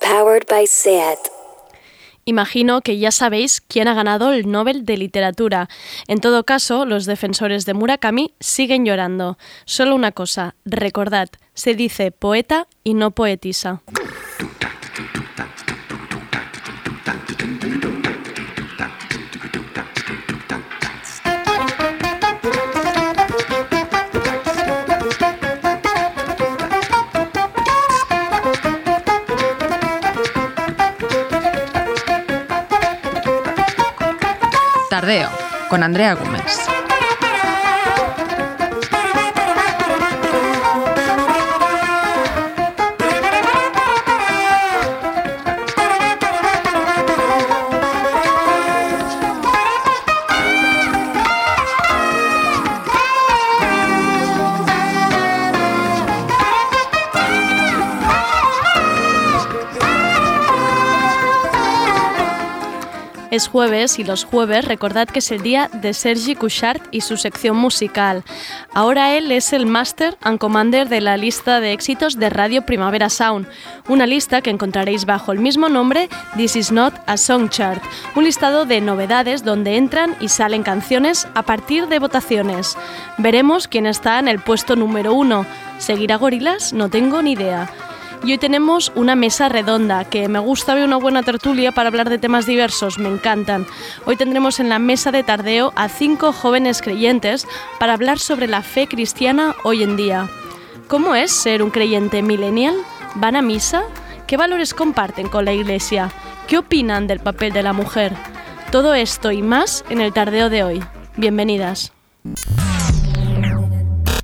Powered by. Imagino que ya sabéis quién ha ganado el Nobel de Literatura. En todo caso, los defensores de Murakami siguen llorando. Solo una cosa, recordad, se dice poeta y no poetisa. Con Andrea Gómez. Es jueves y los jueves recordad que es el día de Sergi Couchard y su sección musical. Ahora él es el Master and Commander de la lista de éxitos de Radio Primavera Sound, una lista que encontraréis bajo el mismo nombre This Is Not a Song Chart, un listado de novedades donde entran y salen canciones a partir de votaciones. Veremos quién está en el puesto número uno. ¿Seguirá Gorilas? No tengo ni idea. Y hoy tenemos una mesa redonda, que me gusta ver una buena tertulia para hablar de temas diversos, me encantan. Hoy tendremos en la mesa de tardeo a cinco jóvenes creyentes para hablar sobre la fe cristiana hoy en día. ¿Cómo es ser un creyente millennial? ¿Van a misa? ¿Qué valores comparten con la iglesia? ¿Qué opinan del papel de la mujer? Todo esto y más en el tardeo de hoy. Bienvenidas.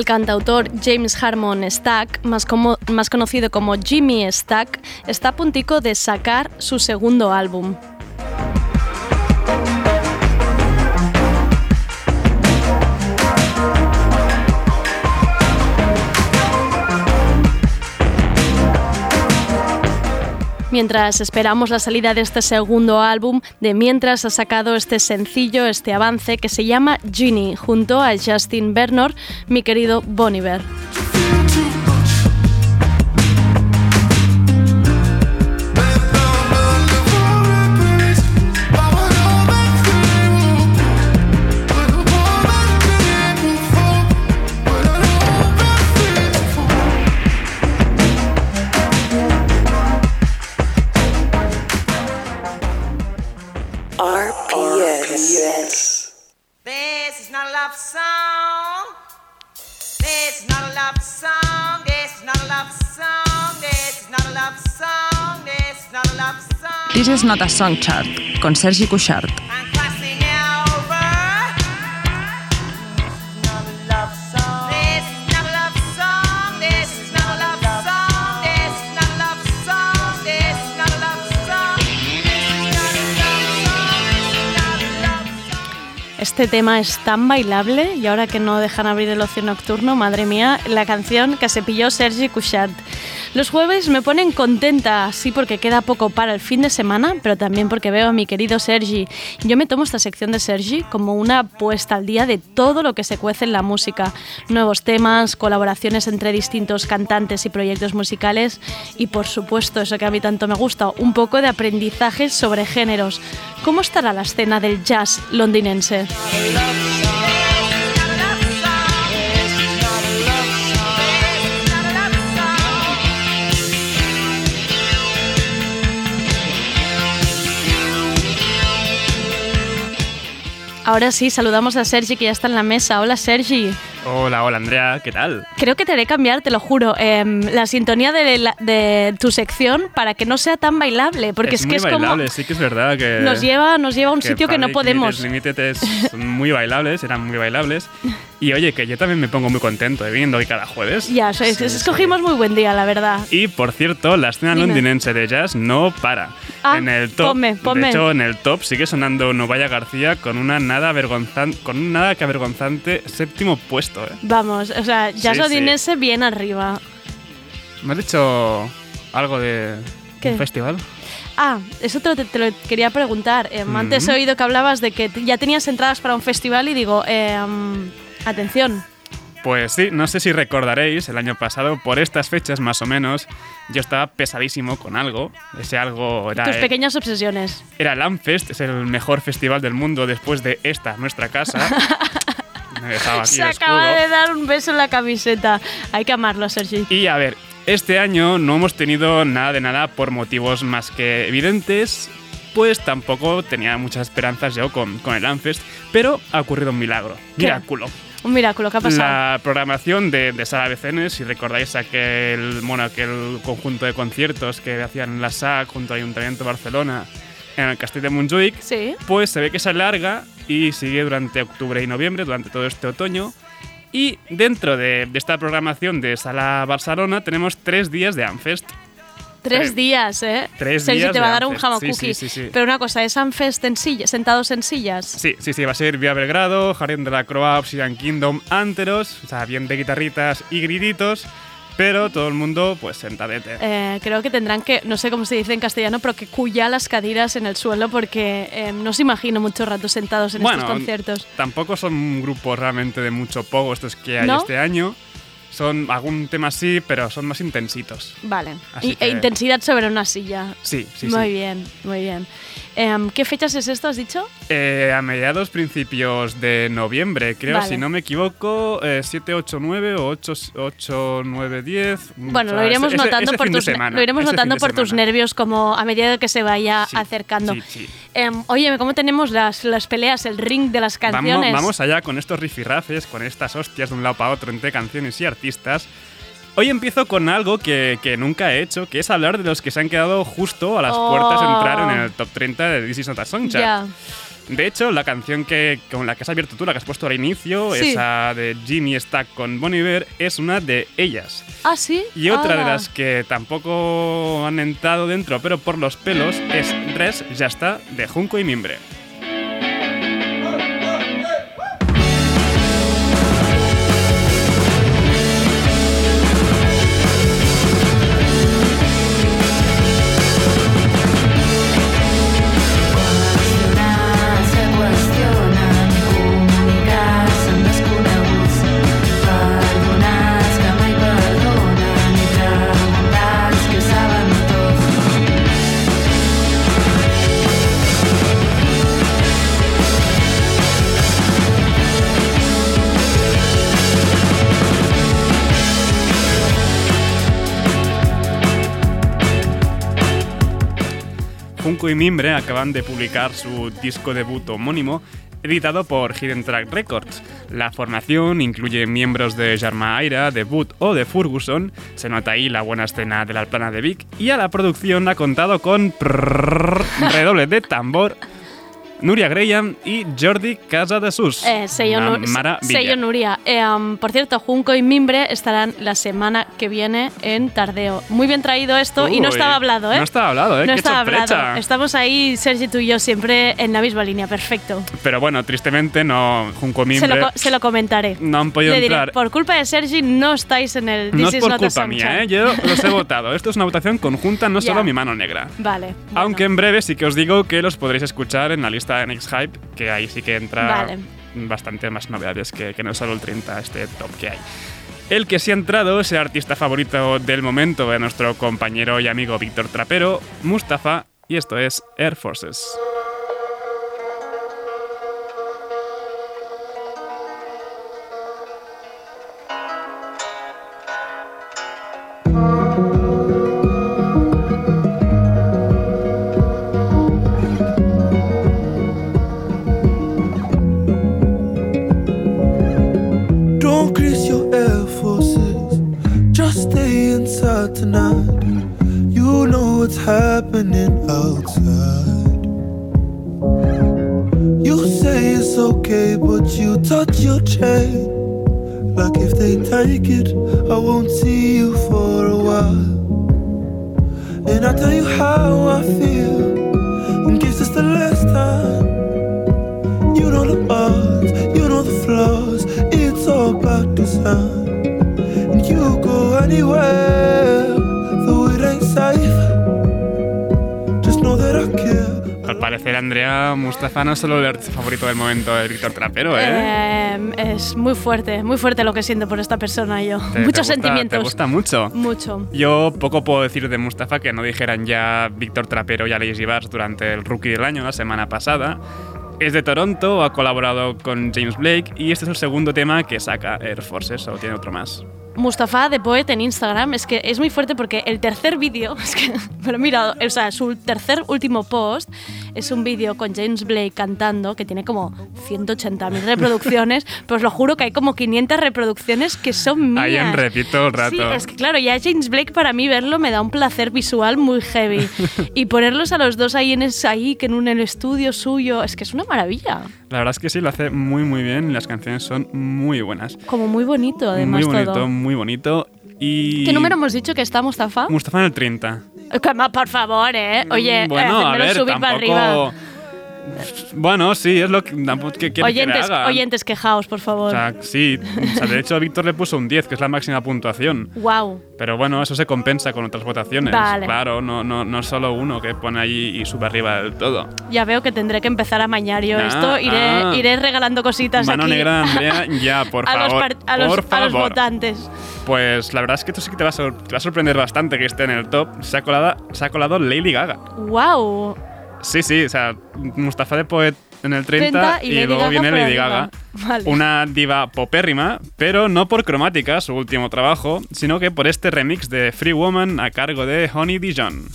El cantautor James Harmon Stack, más, conocido como Jimmy Stack, está a puntico de sacar su segundo álbum. Mientras esperamos la salida de este segundo álbum, de mientras ha sacado este sencillo, este avance que se llama Ginny, junto a Justin Bernard, mi querido Boniver. This is not a song. Este tema es tan bailable y ahora que no dejan abrir el ocio nocturno, madre mía, la canción que se pilló Sergi Couchard. Los jueves me ponen contenta, sí porque queda poco para el fin de semana, pero también porque veo a mi querido Sergi. Yo me tomo esta sección de Sergi como una puesta al día de todo lo que se cuece en la música. Nuevos temas, colaboraciones entre distintos cantantes y proyectos musicales y por supuesto, eso que a mí tanto me gusta, un poco de aprendizaje sobre géneros. ¿Cómo estará la escena del jazz londinense? Ahora sí, saludamos a Sergi que ya está en la mesa. Hola Sergi. Hola, hola Andrea, ¿qué tal? Creo que te haré cambiar, te lo juro, em, la sintonía de, la- de tu sección para que no sea tan bailable, porque es, es que muy es bailable, como sí que es verdad que... nos lleva, nos lleva a un sitio que no podemos. Limited son muy bailables, eran muy bailables. Y oye, que yo también me pongo muy contento de viniendo hoy cada jueves. Ya, Sí, sí. escogimos muy buen día, la verdad. Y por cierto, la escena Dime. londinense de jazz no para. Ah, en el top, ponme, ponme. de hecho, en el top sigue sonando Novaya García con una nada vergonzante, con un nada que avergonzante séptimo puesto. ¿eh? Vamos, o sea, ya Sí, Odinese bien arriba. ¿Me has dicho algo de ¿Qué? un festival? Ah, eso te, lo- te lo quería preguntar. Em, Antes he oído que hablabas de que ya tenías entradas para un festival y digo, em, atención, Pues sí, no sé si recordaréis, el año pasado, por estas fechas más o menos, yo estaba pesadísimo con algo. Ese algo era, tus el- pequeñas obsesiones. era el Amfest, es el mejor festival del mundo después de esta, nuestra casa. Me dejaba aquí Se acaba de dar un beso en la camiseta. Hay que amarlo, Sergi. Y a ver, este año no hemos tenido nada de nada por motivos más que evidentes, pues tampoco tenía muchas esperanzas yo con, con el Amfest, pero ha ocurrido un milagro. ¿Qué? Milagro. Un milagro, ¿qué ha pasado? La programación de, de Sala BCN, si recordáis aquel, bueno, aquel conjunto de conciertos que hacían en la SAC junto al Ayuntamiento de Barcelona en el Castell de Montjuic, Sí. pues se ve que se alarga y sigue durante octubre y noviembre, durante todo este otoño. Y dentro de, de esta programación de Sala Barcelona tenemos tres días de Amfest. Tres días, ¿eh? tres Sergi días te va a dar un jamón Sí, sí, sí, sí. Pero una cosa, ¿es Amfest en silla, sentados en sillas? Sí, sí, sí, va a ser Vía Belgrado, Jardín de la Croa, Obsidian Kingdom, Anteros, o sea, bien de guitarritas y grititos, pero todo el mundo pues sentadete. Eh, creo que tendrán que, no sé cómo se dice en castellano, pero que cuya las cadeiras en el suelo porque eh, no se imagino mucho rato sentados en bueno, estos conciertos. tampoco son grupos realmente de mucho pogo estos que hay ¿No? este año. Son algún tema sí, pero son más intensitos. Vale. Así que- E intensidad sobre una silla. Sí, sí, muy sí. bien, muy bien. Em, ¿Qué fechas es esto, has dicho? Eh, a mediados, principios de noviembre, creo, Vale. si no me equivoco, eh, 7, 8, 9 o 8, 8 9, 10. Bueno, lo iremos ese- notando ese por tus, semana, lo iremos notando por tus nervios como a medida que se vaya Sí, acercando. sí, Em, oye, ¿cómo tenemos las, las peleas, el ring de las canciones? Vamos, vamos allá con estos rifirrafes, con estas hostias de un lado para otro entre canciones y artistas. Hoy empiezo con algo que, que nunca he hecho, que es hablar de los que se han quedado justo a las puertas de entrar en el top 30 de This Is Not a Song Chart. Ya. De hecho, la canción que, con la que has abierto tú, la que has puesto al inicio, Sí. esa de Jimmy Stack con Bon Iver, es una de ellas. Ah, sí. Y otra de las que tampoco han entrado dentro, pero por los pelos, es Res Ya está, de Junco y Mimbre. Junco y Mimbre acaban de publicar su disco debut homónimo, editado por Hidden Track Records. La formación incluye miembros de Jarma Aira, de Boot o de Ferguson, se nota ahí la buena escena de la plana de Vic, y a la producción ha contado con redoble de tambor, Nuria Graham y Jordi Casadesus. Eh, sello, Una Nu- maravilla. sello Nuria. Eh, um, por cierto, Junco y Mimbre estarán la semana que viene en Tardeo. Muy bien traído esto y no Uy, estaba hablado, ¿eh? No estaba hablado, ¿eh? No Qué estaba sorpresa. hablado. Estamos ahí, Sergi, tú y yo, siempre en la misma línea. Perfecto. Pero bueno, tristemente no, Junco y Se Mimbre lo, co- se lo comentaré. no han podido Le diré, entrar. por culpa de Sergi no estáis en el No This es is por not culpa mía. ¿eh? Yo los he votado. Esto es una votación conjunta, no Ya. solo mi mano negra. Vale. bueno. Aunque en breve sí que os digo que los podréis escuchar en la lista de Next Hype, que ahí sí que entra Vale. bastante más novedades que, que no solo el 30, este top que hay. El que sí ha entrado es el artista favorito del momento de nuestro compañero y amigo Víctor Trapero, Mustafa, y esto es Air Forces. No es solo el artista favorito del momento de Víctor Trapero, ¿eh? Eh, es muy fuerte, muy fuerte lo que siento por esta persona y yo. Te- te Muchos gusta- sentimientos. Te gusta mucho. Mucho. Yo poco puedo decir de Mustafa que no dijeran ya Víctor Trapero y Alex Givars durante el Rookie del Año la semana pasada. Es de Toronto, ha colaborado con James Blake y este es el segundo tema que saca Air Forces, o tiene otro más. Mustafa de Poet en Instagram es que es muy fuerte porque el tercer vídeo, es que, pero mira, o sea, su tercer último post es un vídeo con James Blake cantando que tiene como 180.000 reproducciones, os lo juro que hay como 500 reproducciones que son mías. Ahí en repito el rato. Sí, es que claro, ya James Blake para mí verlo me da un placer visual muy heavy. y ponerlos a los dos ahí en, es- ahí, que en un el estudio suyo, es que es una maravilla. La verdad es que sí, lo hace muy muy bien y las canciones son muy buenas. Como muy bonito, además muy bonito, todo. muy bonito. Y ¿Qué número hemos dicho que está Mustafa? Mustafa en el 30. Calma, por favor, ¿eh? Oye, bueno, eh, a ver, subir para arriba. Bueno, sí, es lo que, que quiere Oyentes, que le haga. oyentes, quejaos, por O favor. sea, sí, o sea, de hecho Víctor le puso un 10, que es la máxima puntuación. wow. Pero bueno, eso se compensa con otras votaciones. Vale. Claro, no, no, no solo uno que pone allí y sube arriba del todo. Ya veo que tendré que empezar a mañar yo Ah, esto. Iré, ah. iré regalando cositas Mano aquí. negra, Andrea, ya, por a favor. Los a, los, por a los favor. votantes. Pues la verdad es que esto sí que te va, a te va a sorprender bastante que esté en el top. Se ha colado, se ha colado Lady Gaga. Wow. Sí, sí, o sea, Mustafa de Poet en el 30, 30 y luego Gaga viene Lady. Gaga. Vale. Una diva popérrima, pero no por Cromática, su último trabajo, sino que por este remix de Free Woman a cargo de Honey Dijon.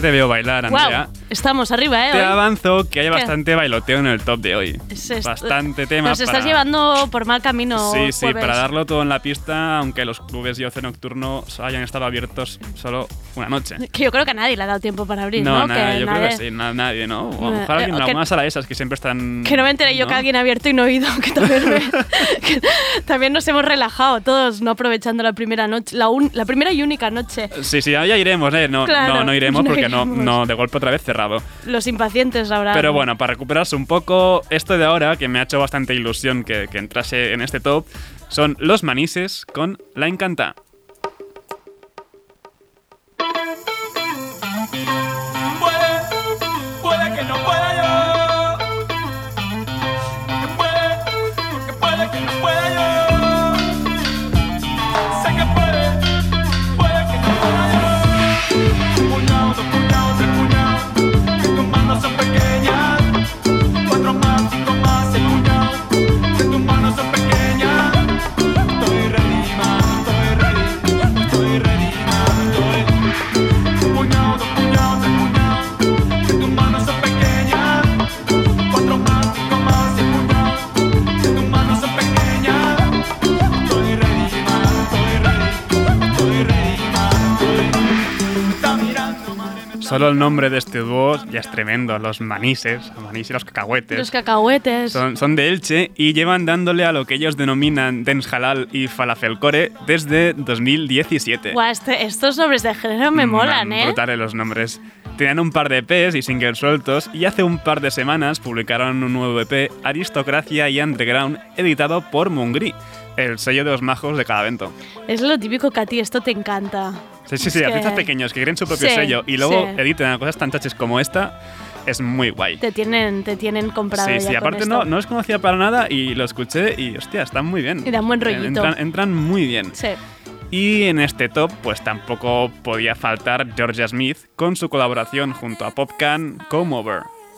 Te veo bailar, Andrea. Estamos arriba, ¿eh? te hoy. avanzo que hay ¿Qué? bastante bailoteo en el top de hoy. Es esto- Bastante tema Nos estás para- llevando por mal camino. Sí, sí, jueves. para darlo todo en la pista, aunque los clubes y ocio nocturno hayan estado abiertos solo una noche. Que yo creo que a nadie le ha dado tiempo para abrir, ¿no? No, nada, que yo creo nadie- que sí, na- nadie, ¿no? O a lo Eh, mejor alguien, que- alguna sala de esas que siempre están. Que no me enteré yo ¿no? que alguien ha abierto y no he oído, que también, me- que también nos hemos relajado todos, no aprovechando la primera noche, la, un- la primera y única noche. Sí, sí, ya iremos, ¿eh? No, Claro, no, no iremos no porque no, iremos. no, de golpe otra vez Los impacientes habrá. Pero bueno, para recuperarse un poco, esto de ahora, que me ha hecho bastante ilusión que, que entrase en este top, son Los Manises con La Encanta. Solo el nombre de este dúo ya es tremendo, Los Manises, los Manises y los Cacahuetes. Los cacahuetes. Son, son de Elche y llevan dándole a lo que ellos denominan Dance Halal y Falafelcore desde 2017. Guau, este- estos nombres de género me Mm, molan, ¿eh? Brutales los nombres. Tenían un par de EPs y singles sueltos y hace un par de semanas publicaron un nuevo EP, Aristocracia y Underground, editado por Mungri, el sello de los majos de cada evento. Es lo típico que a ti esto te encanta. Sí, sí, sí, artistas que pequeños que creen su propio Sí, sello y luego sí. editan cosas tan chaches como esta, es muy guay. Te tienen, te tienen comprado Sí, ya sí, aparte no, no los conocía para nada y lo escuché y hostia, están muy bien. Y dan buen rollito. Entran, entran muy bien. Sí. Y en este top, pues tampoco podía faltar Georgia Smith con su colaboración junto a Popcan Come Over.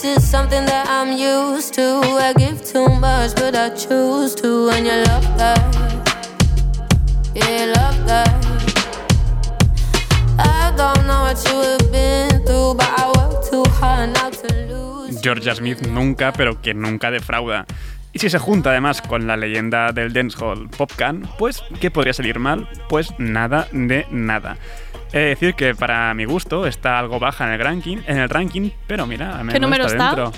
This is something that I'm used to. I give too much, but I choose to. Georgia Smith nunca, pero que nunca defrauda. Y si se junta además con la leyenda del dancehall Popcan, pues ¿qué podría salir mal? Pues nada de nada. He de decir que para mi gusto está algo baja en el ranking, en el ranking pero mira, al menos número está? dentro.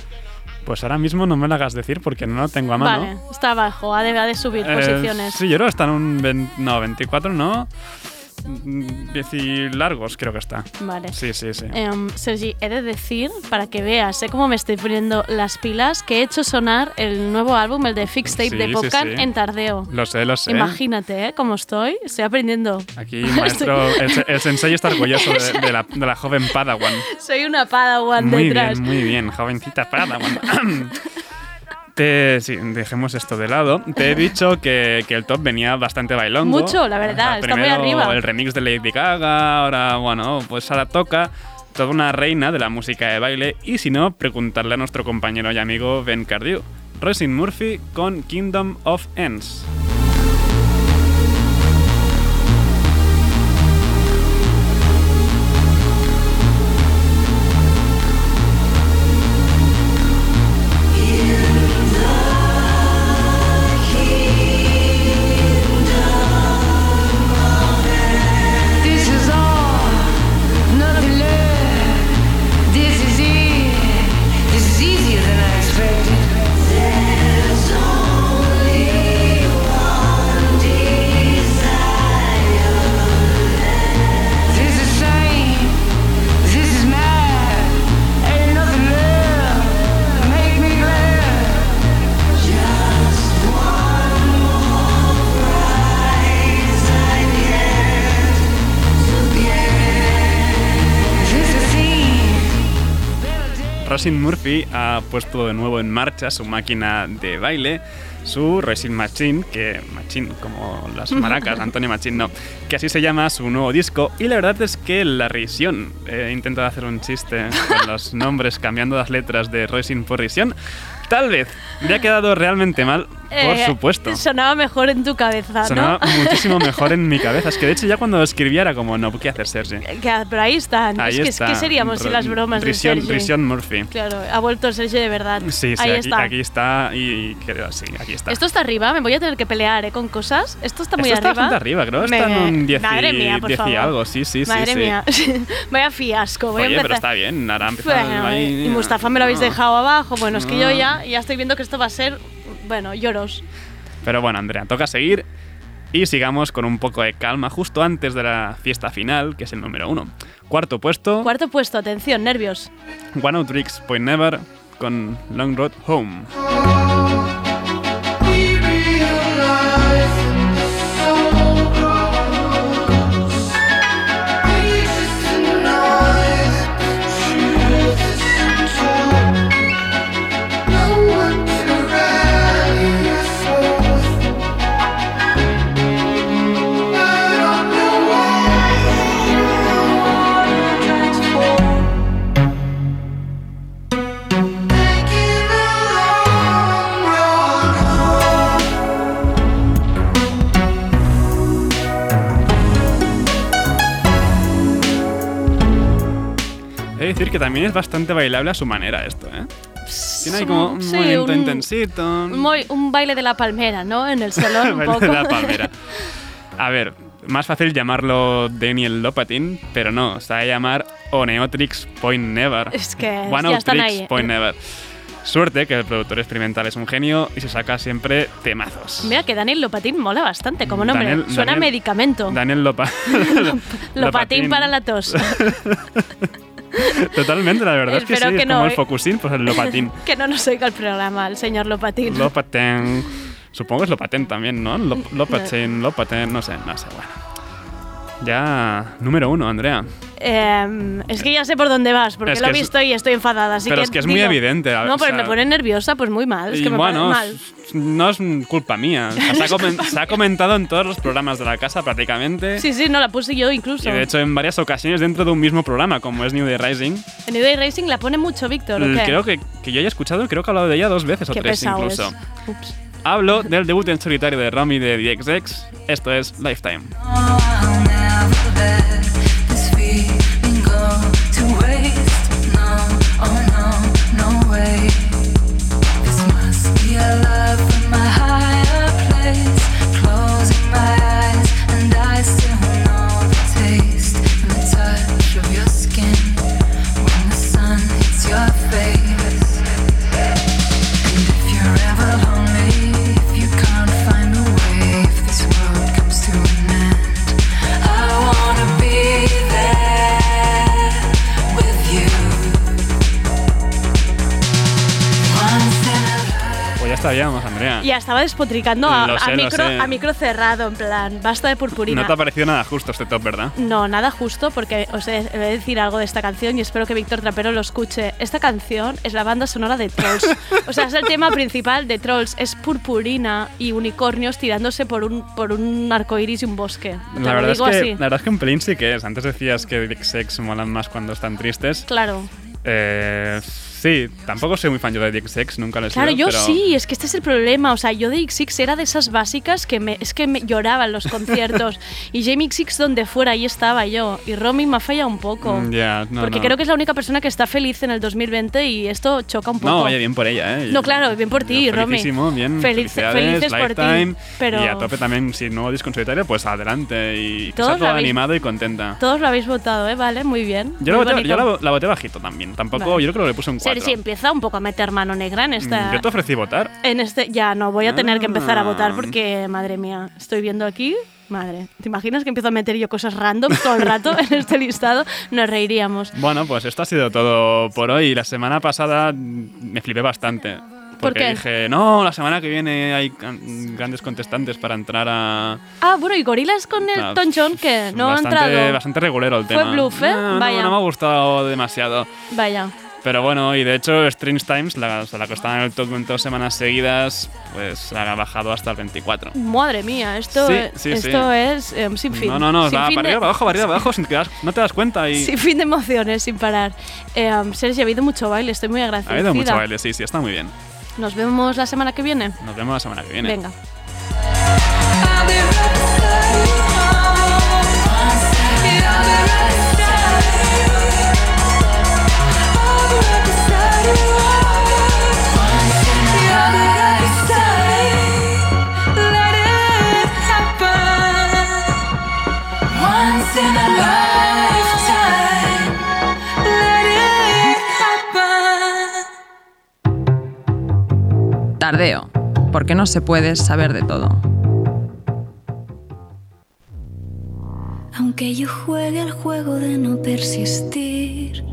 Pues ahora mismo no me lo hagas decir porque no lo tengo a mano. Vale, está abajo, ha de, ha de subir Eh, posiciones. sí, yo creo que está en un... no, 24 no. Mm, 10 y largos creo que está. Vale. Sí, sí, sí. Em, Sergi, he de decir, para que veas ¿eh? cómo me estoy poniendo las pilas, que he hecho sonar el nuevo álbum, el de Fixtape Sí, de sí, Popcan, sí. en tardeo. Lo sé, lo sé. Imagínate, ¿eh? Cómo estoy. Estoy aprendiendo. Aquí, maestro, el, el sensei está orgulloso de, de la, de la joven Padawan. Soy una padawan Muy detrás. bien, muy bien, jovencita Padawan. Te, sí, dejemos esto de lado. Te he dicho que, que el top venía bastante bailando. Mucho, la verdad, está muy arriba. el remix de Lady Gaga, ahora, bueno, pues ahora toca toda una reina de la música de baile. Y si no, preguntarle a nuestro compañero y amigo Ben Cardew. Roisin Murphy con Kingdom of Ends. Roisin Murphy ha puesto de nuevo en marcha su máquina de baile, su Roisin Machine, que Machine, como las maracas, Antonio Machine, no, que así se llama su nuevo disco. Y la verdad es que la risión, he intentado hacer un chiste con los nombres cambiando las letras de Roisin por risión, tal vez me ha quedado realmente mal, por Eh, supuesto. Sonaba mejor en tu cabeza, Sonaba ¿no? muchísimo mejor en mi cabeza. Es que de hecho ya cuando lo escribía era como, no, ¿qué hacer, Sergi? Que- pero ahí están. Ahí es que, está. ¿Qué seríamos sin las bromas Risión, de Sergi? Risión Murphy. Claro, ha vuelto el Sergi de verdad. Sí, sí, ahí aquí está. aquí está y, y creo, sí, aquí está. Esto está arriba, me voy a tener que pelear ¿eh? con cosas. Esto está muy Esto está arriba. bastante arriba, creo Me- está en un 10 y, Madre mía, por 10 y favor. algo, sí, sí, sí. Madre sí. mía, vaya fiasco. Voy Oye, a pero está bien, ahora empezamos Bueno, ahí. y Mustafa me lo habéis dejado abajo. Bueno, es que yo ya, ya estoy viendo que esto va a ser, bueno, lloros. Pero bueno, Andrea, toca seguir y sigamos con un poco de calma justo antes de la fiesta final, que es el número uno. Cuarto puesto, Cuarto puesto, atención, nervios. One Out Tricks Point Never con Long Road Home. Decir que también es bastante bailable a su manera esto, ¿eh? Tiene ahí como un Sí, movimiento un- intensito. Un, un baile de la palmera, ¿no? En el salón un Baile poco. de la palmera. A ver, más fácil llamarlo Daniel Lopatin, pero no, se va a llamar Oneotrix Point Never. Es que One ya están ahí. Point Never. Suerte que el productor experimental es un genio y se saca siempre temazos. Mira que Daniel Lopatín mola bastante como nombre. Daniel- Suena a Daniel- medicamento. Daniel Lopa. Lopatín para la tos. Totalmente, la verdad es que sí, es como el ¿eh? Focusin, pues el Lopatín. que no nos oiga el programa, el señor Lopatín. Lopaten. Supongo que es Lopaten también, ¿no? Lop- Lopaten, no sé, no sé, bueno. Ya, número uno, Andrea. Eh, es que ya sé por dónde vas, porque Es lo he es- visto y estoy enfadada. Así pero que es que es muy evidente, No, o pero sea- me pone nerviosa, pues muy mal. Es y que me bueno, parece mal. no es culpa mía. O sea, se, ha comen- se ha comentado en todos los programas de la casa prácticamente. Sí, sí, no la puse yo incluso. Y de hecho en varias ocasiones dentro de un mismo programa, como es New Day Rising. En New Day Racing la pone mucho Víctor, ¿o qué? Creo que, que yo haya escuchado, creo que he hablado de ella dos veces o tres incluso. es. Ups. Hablo del debut en solitario de Romy de DXX. Esto es Lifetime. No, oh no, no way. This must be a love estaríamos, Andrea. Ya estaba despotricando a, a sé, micro, a micro cerrado, en plan, basta de purpurina. No te ha parecido nada justo este top, ¿verdad? No, nada justo, porque os he, he de decir algo de esta canción y espero que Víctor Trapero lo escuche. Esta canción es la banda sonora de Trolls. o sea, es el tema principal de Trolls. Es purpurina y unicornios tirándose por un, por un arco iris y un bosque. La verdad, es digo que, así. la verdad es que un pelín sí que es. Antes decías que Big Sex molan más cuando están tristes. Claro. Eh, Sí, tampoco soy muy fan yo de DXX, nunca lo he Claro, sido, yo pero... sí, es que este es el problema. O sea, yo de XX era de esas básicas que me, es que me lloraban los conciertos. y Jamie XX donde fuera, ahí estaba yo. Y Romy me ha fallado un poco. Mm, ya, yeah, no, Porque no. creo que es la única persona que está feliz en el 2020 y esto choca un poco. No, oye, bien por ella, ¿eh? No, claro, bien por ti, Romy. bien. Feliz, felices por ti. Pero... Y a tope también, si nuevo disco en solitario, pues adelante. Y todos todo habéis, animado y contenta. Todos lo habéis votado, ¿eh? Vale, muy bien. Yo, muy la, voté, yo la, la, voté, bajito también. Tampoco, vale. yo creo que le puse un 4. Pero si empieza un poco a meter mano negra en esta. Mm, yo te ofrecí votar. En este, ya no, voy a tener que empezar a votar mm. porque, madre mía, estoy viendo aquí. Madre, ¿te imaginas que empiezo a meter yo cosas random todo el rato en este listado? Nos reiríamos. Bueno, pues esto ha sido todo por hoy. La semana pasada me flipé bastante. Porque ¿Por qué? dije, no, la semana que viene hay grandes contestantes para entrar a. Ah, bueno, y gorilas con el no, tonchón que no bastante, ha entrado. Bastante regulero el tema. Fue bluff, ¿eh? No, Vaya. No, no me ha gustado demasiado. Vaya. Pero bueno, y de hecho, Strange Times, la, la que estaba en el top en dos semanas seguidas, pues ha bajado hasta el 24. Madre mía, esto, Sí, es- sí, esto sí. es eh, sin fin. No, no, no, Sin va fin para arriba, para abajo, para arriba, para abajo, sin que no te das cuenta. Y Sin fin de emociones, sin parar. Eh, um, Sergio, ha habido mucho baile, estoy muy ha agradecida. habido mucho baile, sí, sí, está muy bien. Nos vemos la semana que viene. Nos vemos la semana que viene. Venga. Porque no se puede saber de todo. Aunque yo juegue al juego de no persistir,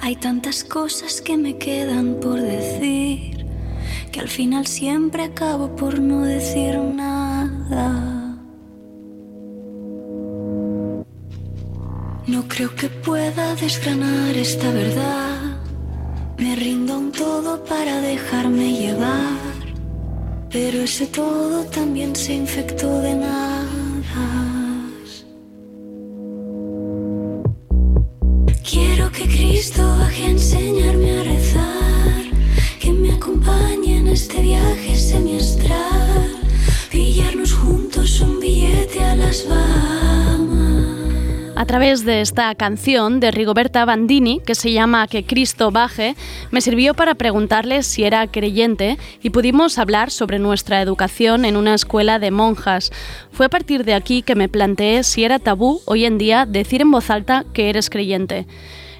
hay tantas cosas que me quedan por decir, que al final siempre acabo por no decir nada. No creo que pueda desgranar esta verdad, me rindo un todo para dejarme llevar, pero ese todo también se infectó de nada. A través de esta canción de Rigoberta Bandini, que se llama Que Cristo baje, me sirvió para preguntarle si era creyente y pudimos hablar sobre nuestra educación en una escuela de monjas. Fue a partir de aquí que me planteé si era tabú hoy en día decir en voz alta que eres creyente.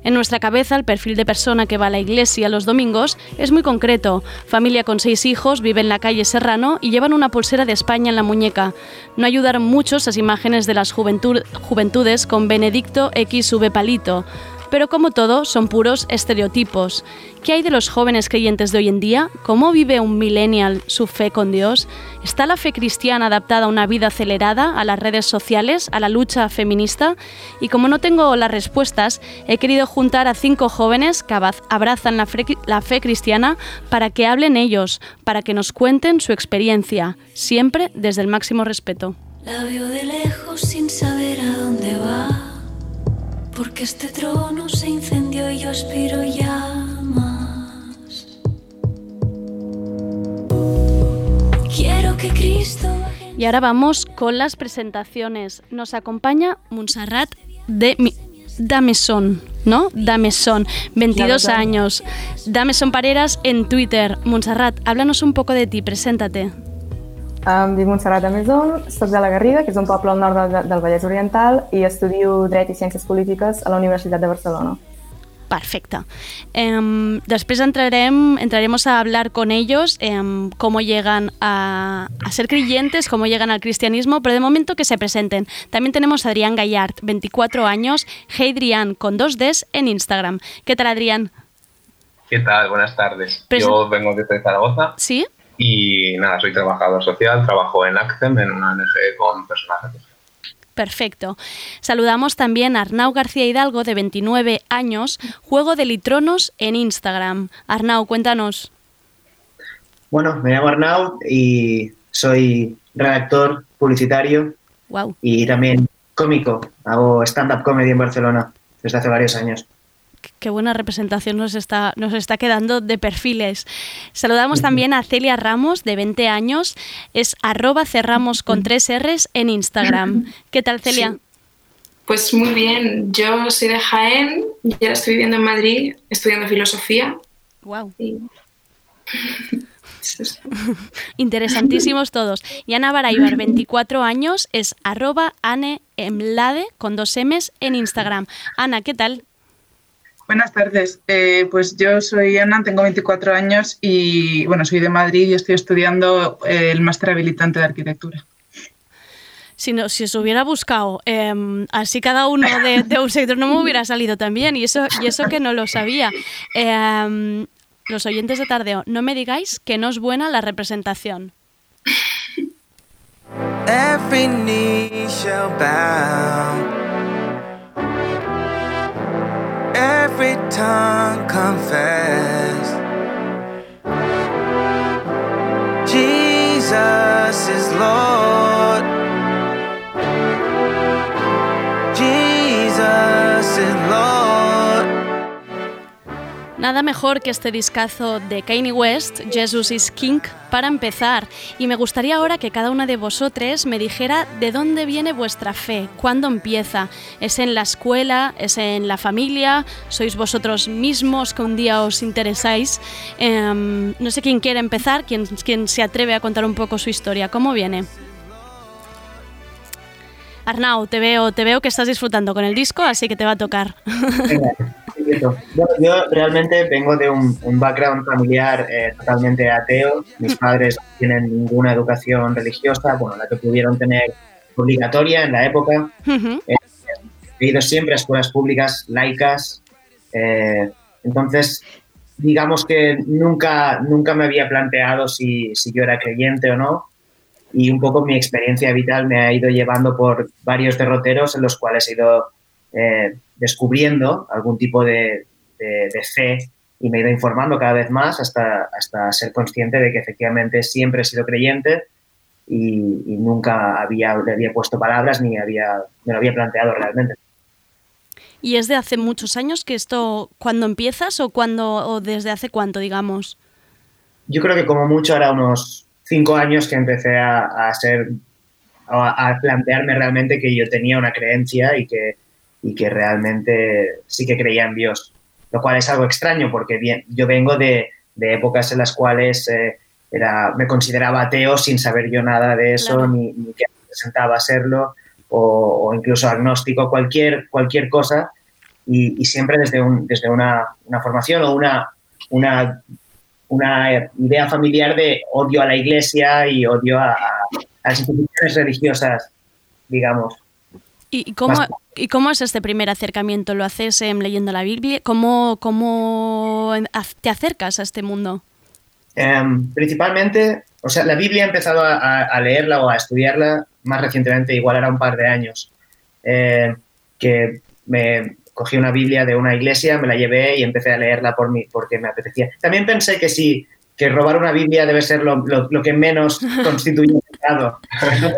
En nuestra cabeza, el perfil de persona que va a la iglesia los domingos es muy concreto. Familia con seis hijos, vive en la calle Serrano y llevan una pulsera de España en la muñeca. No ayudaron mucho esas imágenes de las juventud- juventudes con Benedicto XV Palito. Pero como todo, son puros estereotipos. ¿Qué hay de los jóvenes creyentes de hoy en día? ¿Cómo vive un millennial su fe con Dios? ¿Está la fe cristiana adaptada a una vida acelerada, a las redes sociales, a la lucha feminista? Y como no tengo las respuestas, he querido juntar a cinco jóvenes que abrazan la fe, cristiana para que hablen ellos, para que nos cuenten su experiencia, siempre desde el máximo respeto. De lejos sin saber a dónde va. Porque este trono se incendió y yo aspiro llamas. Quiero que Cristo Y ahora vamos con las presentaciones. Nos acompaña Montserrat de Mi- Dameson, ¿no? Dameson, 22 Dameson. años. Dameson Pareras en Twitter. Montserrat, háblanos un poco de ti, preséntate. Em dic Montserrat Amazon, soc de la Garriga, que és un poble al nord del, del Vallès Oriental, i estudio Dret i Ciències Polítiques a la Universitat de Barcelona. Perfecto. Em, después entrarem, entraremos a hablar con ellos, em, cómo llegan a, a ser creyentes, cómo llegan al cristianismo, pero de momento que se presenten. También tenemos a Adrián Gallard, 24 años, Heydrian, con dos Ds en Instagram. ¿Qué tal, Adrián? ¿Qué tal? Buenas tardes. Presen- Yo vengo desde Zaragoza ¿Sí? Y nada, soy trabajador social, trabajo en ACCEM, en una ONG con personas refugiadas. Perfecto. Saludamos también a Arnau García Hidalgo, de 29 años, Juego de Litronos en Instagram. Arnau, cuéntanos. Bueno, me llamo Arnau y soy redactor publicitario Wow. y también cómico. Hago stand-up comedy en Barcelona desde hace varios años. Qué buena representación nos está, nos está quedando de perfiles. Saludamos también a Celia Ramos, de 20 años. Es arroba cerramos con tres R's en Instagram. ¿Qué tal, Celia? Pues muy bien, yo soy de Jaén y ahora estoy viviendo en Madrid estudiando filosofía. Wow. Y... Interesantísimos todos. Y Ana Baraibar, 24 años, es arroba aneemlade con dos M's en Instagram. Ana, ¿qué tal? Buenas tardes. Eh, pues yo soy Ana, tengo 24 años y bueno, soy de Madrid y estoy estudiando eh, el máster habilitante de arquitectura. Si, no, si os hubiera buscado em, así cada uno de, de un sector, no me hubiera salido tan bien. Y eso, y eso que no lo sabía. Em, los oyentes de Tardeo, no me digáis que no es buena la representación. Every knee shall bow. Every tongue confess. Jesus is Lord. Nada mejor que este discazo de Kanye West, Jesus is King, para empezar. Y me gustaría ahora que cada una de vosotros me dijera de dónde viene vuestra fe, cuándo empieza. ¿Es en la escuela? ¿Es en la familia? ¿Sois vosotros mismos que un día os interesáis? Em, no sé quién quiere empezar, quién, quién se atreve a contar un poco su historia. ¿Cómo viene? Arnau, te veo, te veo que estás disfrutando con el disco, así que te va a tocar. Bueno, yo realmente vengo de un, un background familiar eh, totalmente ateo. Mis padres no tienen ninguna educación religiosa, bueno, la que pudieron tener obligatoria en la época. Eh, he ido siempre a escuelas públicas laicas. eh, entonces, digamos que nunca, nunca me había planteado si, si yo era creyente o no. Y un poco mi experiencia vital me ha ido llevando por varios derroteros en los cuales he ido eh, descubriendo algún tipo de, de- de fe y me he ido informando cada vez más hasta, hasta ser consciente de que efectivamente siempre he sido creyente y, y nunca había, le había puesto palabras ni había, me lo había planteado realmente. ¿Y es de hace muchos años que esto, cuando empiezas o, cuando, o desde hace cuánto, digamos? Yo creo que como mucho hará unos cinco años que empecé a, a ser a, a plantearme realmente que yo tenía una creencia y que, y que realmente sí que creía en Dios. Lo cual es algo extraño porque bien, yo vengo de, de épocas en las cuales eh, era, me consideraba ateo sin saber yo nada de eso, Claro. ni, ni que representaba serlo, o, o incluso agnóstico, cualquier, cualquier cosa. y, y siempre desde, un, desde una, una formación o una, una, una idea familiar de odio a la iglesia y odio a, a- a las instituciones religiosas, digamos. ¿Y cómo, ¿Y cómo es este primer acercamiento? ¿Lo haces em, leyendo la Biblia? ¿Cómo, cómo te acercas a este mundo? Em, principalmente, o sea, la Biblia he empezado a, a- leerla o a estudiarla más recientemente, igual era un par de años, eh, que me cogí una Biblia de una iglesia, me la llevé y empecé a leerla por mí, porque me apetecía. También pensé que sí, que robar una Biblia debe ser lo, lo- lo que menos constituye pecado.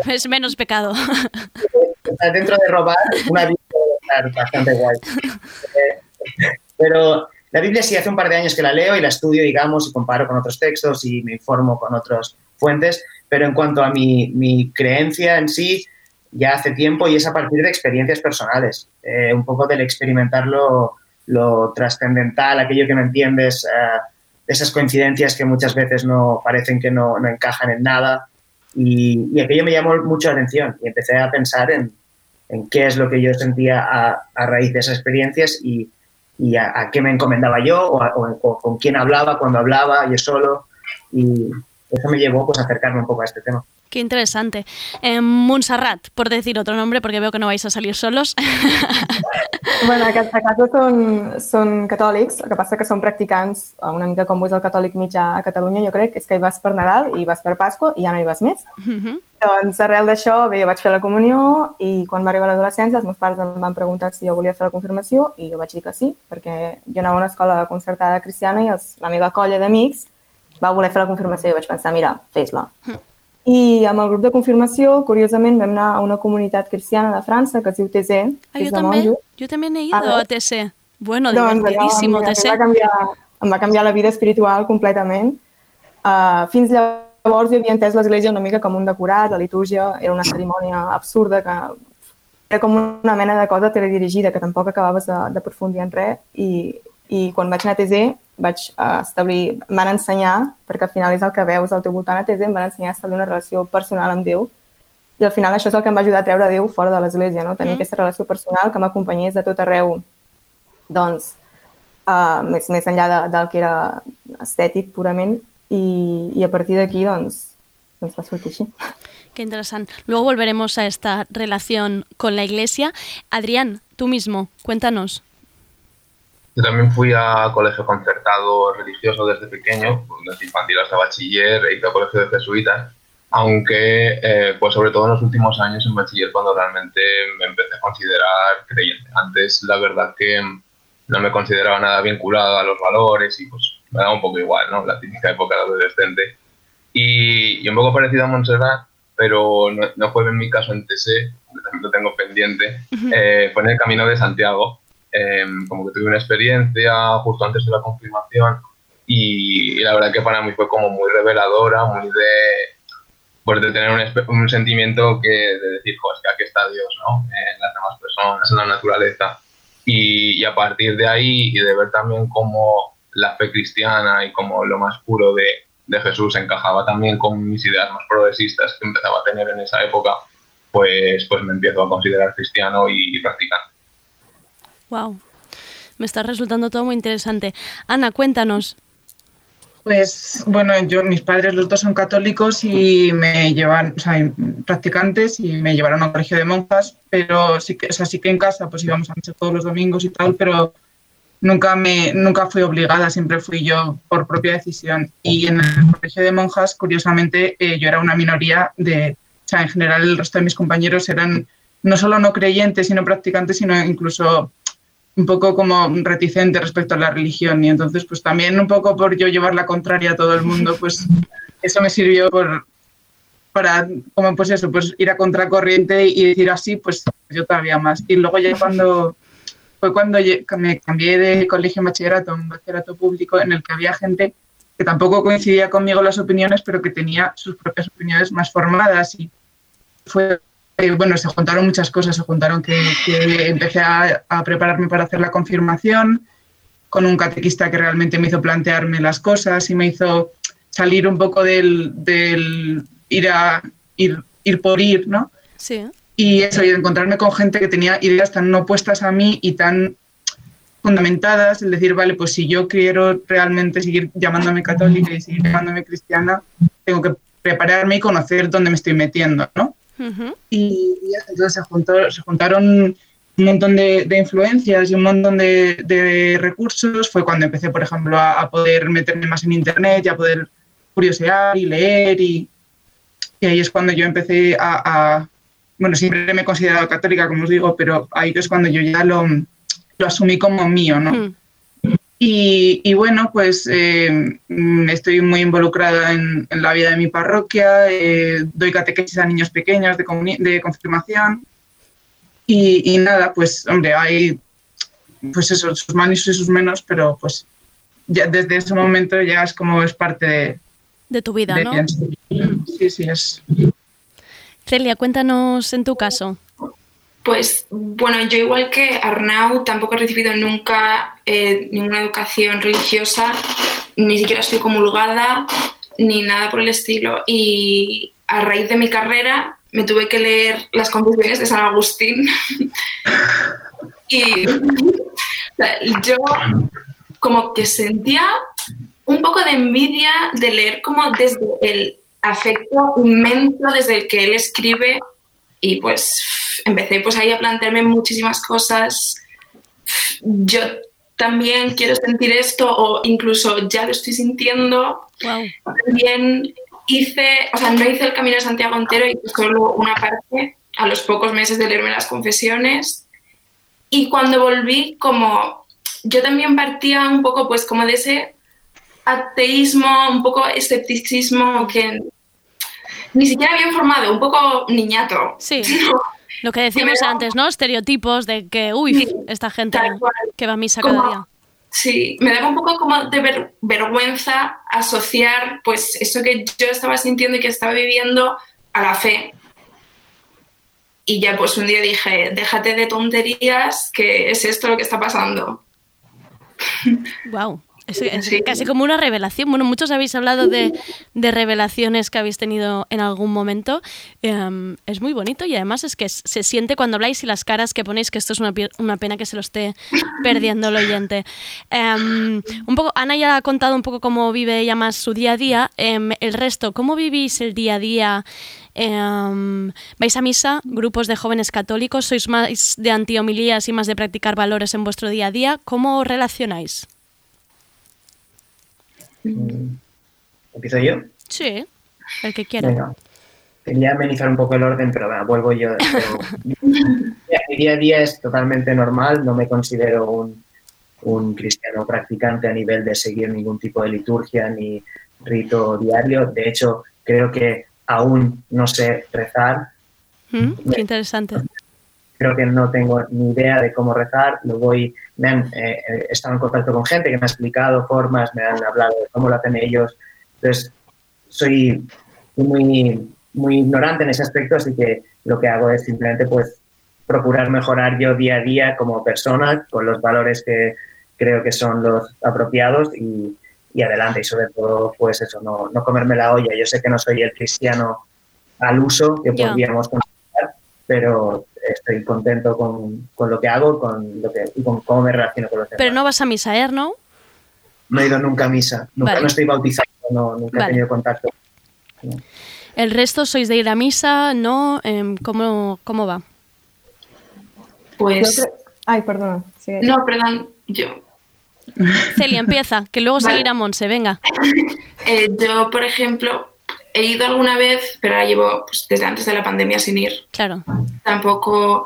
Es menos pecado. O sea, dentro de robar, una Biblia debe estar bastante guay. Pero la Biblia sí hace un par de años que la leo y la estudio, digamos, y comparo con otros textos y me informo con otras fuentes, pero en cuanto a mi, mi creencia en sí, ya hace tiempo y es a partir de experiencias personales, eh, un poco del experimentar lo, lo trascendental, aquello que no entiendes, eh, esas coincidencias que muchas veces no parecen que no, no encajan en nada. Y, y aquello me llamó mucho la atención y empecé a pensar en, en qué es lo que yo sentía a, raíz de esas experiencias y, a, qué me encomendaba yo o- o con quién hablaba, cuando hablaba, yo solo. Y eso me llevó pues, a acercarme un poco a este tema. Qué interesante. Em, Montserrat, por decir otro nombre, porque veo que no vais a salir solos. Bueno, a casa, a casa són, són catòlics, el que passa que són practicants, eh, una mica com ho és el catòlic mitjà a Catalunya, jo crec, és que hi vas per Nadal i vas per Pasqua i ja no hi vas més. Doncs arrel d'això, bé, jo vaig fer la comunió i quan va arribar l'adolescència els meus pares em van preguntar si jo volia fer la confirmació i jo vaig dir que sí, perquè jo anava a una escola concertada cristiana i els, la meva colla d'amics va voler fer la confirmació i vaig pensar, mira, fes-la. I amb el grup de confirmació, curiosament, vam anar a una comunitat cristiana de França que es diu TZ, Ah, que yo és de también, monjos. yo también he ido Ah, a TC. Bueno, Doncs allò, divertidísimo mira, TC. Em va, canviar, em va canviar la vida espiritual completament. Uh, fins llavors jo havia entès l'Església una mica com un decorat, la litúrgia era una cerimònia absurda que era com una mena de cosa teledirigida que tampoc acabaves de- d'aprofundir en res i, i quan vaig anar a TZ vaig uh, establir, em van ensenyar, perquè al final és el que veus al teu voltant a TZ, em van ensenyar a establir una relació personal amb Déu i al final això és el que em va ajudar a treure Déu fora de l'Església, no? tenir Mm. aquesta relació personal que m'acompanyés de tot arreu doncs, uh, més, més enllà de, del que era estètic purament i, i a partir d'aquí doncs, doncs va sortir així. Qué interesante. Luego volveremos a esta relación con la iglesia. Adrián, tú mismo, cuéntanos. Yo también fui a colegio concertado religioso desde pequeño, desde infantil hasta bachiller, e hice a colegio de jesuitas, aunque eh, pues sobre todo en los últimos años en bachiller cuando realmente me empecé a considerar creyente. Antes la verdad que no me consideraba nada vinculado a los valores y pues me daba un poco igual, ¿no? La típica época de adolescente. Y, y un poco parecido a Montserrat, pero no, no fue en mi caso en TC, que también lo tengo pendiente, eh, fue en el Camino de Santiago. Eh, como que tuve una experiencia justo antes de la confirmación y, y la verdad que para mí fue como muy reveladora, muy de, pues de tener un, un sentimiento que de decir, jo, es que aquí está Dios, ¿no? En las demás personas, en la naturaleza. Y, y a partir de ahí y de ver también cómo la fe cristiana y como lo más puro de, de Jesús encajaba también con mis ideas más progresistas que empezaba a tener en esa época, pues, pues me empiezo a considerar cristiano y, y practicante. Wow. Me está resultando todo muy interesante. Ana, cuéntanos. Pues bueno, yo, mis padres los dos son católicos y me llevan, o sea, practicantes y me llevaron a un colegio de monjas, pero sí que, o sea, sí que en casa pues íbamos a misa todos los domingos y tal, pero nunca me, nunca fui obligada, siempre fui yo por propia decisión. Y en el colegio de monjas, curiosamente, eh, yo era una minoría de, o sea, en general el resto de mis compañeros eran no solo no creyentes y no practicantes, sino incluso un poco como reticente respecto a la religión. Y entonces pues también un poco por yo llevar la contraria a todo el mundo pues eso me sirvió por para como pues eso pues ir a contracorriente y decir así pues yo todavía más y luego ya cuando fue cuando me cambié de colegio en bachillerato a un bachillerato público en el que había gente que tampoco coincidía conmigo las opiniones pero que tenía sus propias opiniones más formadas. Y fue eh, bueno, se juntaron muchas cosas, se juntaron que, que empecé a, a prepararme para hacer la confirmación con un catequista que realmente me hizo plantearme las cosas y me hizo salir un poco del, del ir a ir, ir por ir, ¿no? Sí. Y eso, y encontrarme con gente que tenía ideas tan opuestas a mí y tan fundamentadas, el decir, vale, pues si yo quiero realmente seguir llamándome católica y seguir llamándome cristiana, tengo que prepararme y conocer dónde me estoy metiendo, ¿no? Y entonces se, juntó- se juntaron un montón de, de influencias y un montón de, de recursos. Fue cuando empecé, por ejemplo, a, a poder meterme más en Internet y a poder curiosear y leer. Y, y ahí es cuando yo empecé a, a- Bueno, siempre me he considerado católica, como os digo, pero ahí es cuando yo ya lo, lo asumí como mío, ¿no? Y, y bueno, pues eh, mm, estoy muy involucrada en, en la vida de mi parroquia, eh, doy catequesis a niños pequeños de, de confirmación y, y nada, pues hombre, hay pues eso, sus más y sus menos, pero pues ya desde ese momento ya es como es parte de, De tu vida, de ¿no? Sí, sí, es. Celia, cuéntanos en tu caso. Pues bueno, yo igual que Arnau tampoco he recibido nunca eh, ninguna educación religiosa, ni siquiera estoy comulgada, ni nada por el estilo. Y a raíz de mi carrera me tuve que leer las confesiones de San Agustín. y yo como que sentía un poco de envidia de leer como desde el afecto inmenso desde el que él escribe y pues empecé pues ahí a plantearme muchísimas cosas. Yo también quiero sentir esto o incluso ya lo estoy sintiendo. También hice, o sea, no hice el Camino de Santiago entero, hice solo una parte a los pocos meses de leerme las confesiones. Y cuando volví, como yo también partía un poco pues como de ese ateísmo, un poco escepticismo que ni siquiera había formado, un poco niñato. Sí. Lo que decíamos antes, ¿no? Estereotipos de que, uy, esta gente que va a misa cada día. Sí, me daba un poco como de ver- vergüenza asociar pues eso que yo estaba sintiendo y que estaba viviendo a la fe. Y ya pues un día dije, déjate de tonterías, que es esto lo que está pasando. Wow. Es, es casi como una revelación. Bueno, muchos habéis hablado de, de revelaciones que habéis tenido en algún momento. Em, es muy bonito y además es que se siente cuando habláis y las caras que ponéis, que esto es una, una pena que se lo esté perdiendo el oyente. Em, un poco, Ana ya ha contado un poco cómo vive ella más su día a día. Em, el resto, ¿cómo vivís el día a día? ¿Vais a misa? ¿Grupos de jóvenes católicos? ¿Sois más de antihomilías y más de practicar valores en vuestro día a día? ¿Cómo relacionáis? Mm, ¿Empiezo yo? Sí, el que quiera. Venga. Quería amenizar un poco el orden, pero bueno, vuelvo yo. Mi día a día es totalmente normal, no me considero un, un cristiano practicante a nivel de seguir ningún tipo de liturgia ni rito diario. De hecho, creo que aún no sé rezar, Mm, Qué interesante. Creo que no tengo ni idea de cómo rezar. Lo voy, me han eh, eh, estado en contacto con gente que me ha explicado formas, me han hablado de cómo lo hacen ellos. Entonces, soy muy, muy ignorante en ese aspecto, así que lo que hago es simplemente pues procurar mejorar yo día a día como persona con los valores que creo que son los apropiados y, y adelante. Y sobre todo, pues eso, no, no comerme la olla. Yo sé que no soy el cristiano al uso que podríamos considerar, pero estoy contento con, con lo que hago con lo que, y con cómo me relaciono con los demás. Pero no vas a misa, ¿eh, no? No he ido nunca a misa, nunca Vale. no estoy bautizado, no, nunca Vale. he tenido contacto. ¿El resto sois de ir a misa? ¿No? Em, ¿cómo, ¿Cómo va? Pues... Ay, perdona. sigue. No, perdón, yo. Celia, empieza, que luego Vale. seguirá Monse, venga. Eh, yo, por ejemplo, he ido alguna vez, pero ahora llevo pues, desde antes de la pandemia sin ir. Claro. Tampoco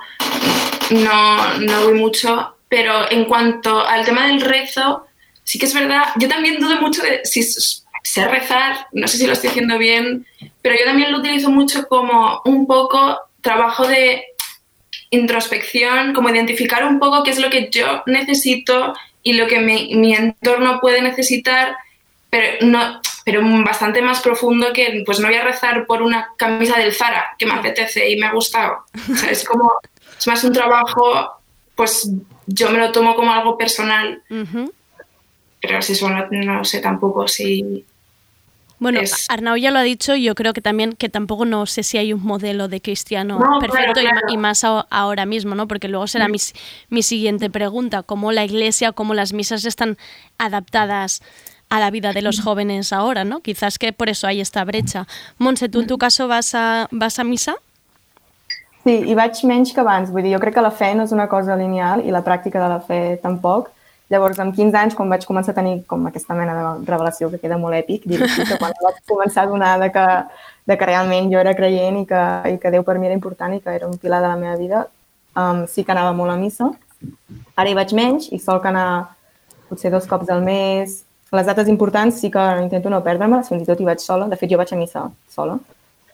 no, no voy mucho, pero en cuanto al tema del rezo, sí que es verdad, yo también dudo mucho de si sé rezar, no sé si lo estoy haciendo bien, pero yo también lo utilizo mucho como un poco trabajo de introspección, como identificar un poco qué es lo que yo necesito y lo que mi, mi entorno puede necesitar, pero no pero bastante más profundo que pues no voy a rezar por una camisa del Zara que me apetece y me ha gustado. O sea, es como es más un trabajo, pues yo me lo tomo como algo personal, Ujú. pero si eso no, no sé tampoco si Bueno, Es- Arnau ya lo ha dicho, yo creo que también, que tampoco no sé si hay un modelo de cristiano No, perfecto claro, claro. Y, más ahora mismo, ¿no? Porque luego será Mm. mi, mi siguiente pregunta, cómo la iglesia, cómo las misas están adaptadas a la vida de los jóvenes ahora, ¿no? Quizás que por eso hay esta brecha. Montse, ¿tú en tu caso vas a, vas a misa? Sí, i vaig menys que abans. Vull dir, jo crec que la fe no és una cosa lineal i la pràctica de la fe tampoc. Llavors, amb 15 anys, quan vaig començar a tenir com aquesta mena de revelació que queda molt èpic, dir que quan vaig començar a donar de que, de que realment jo era creient i que, i que Déu per mi era important i que era un pilar de la meva vida, um, sí que anava molt a missa. Ara hi vaig menys i sol que anar potser dos cops al mes. Les dates importants sí que intento no perdre-me-les, fins i tot hi vaig sola. De fet, jo vaig a missa sola,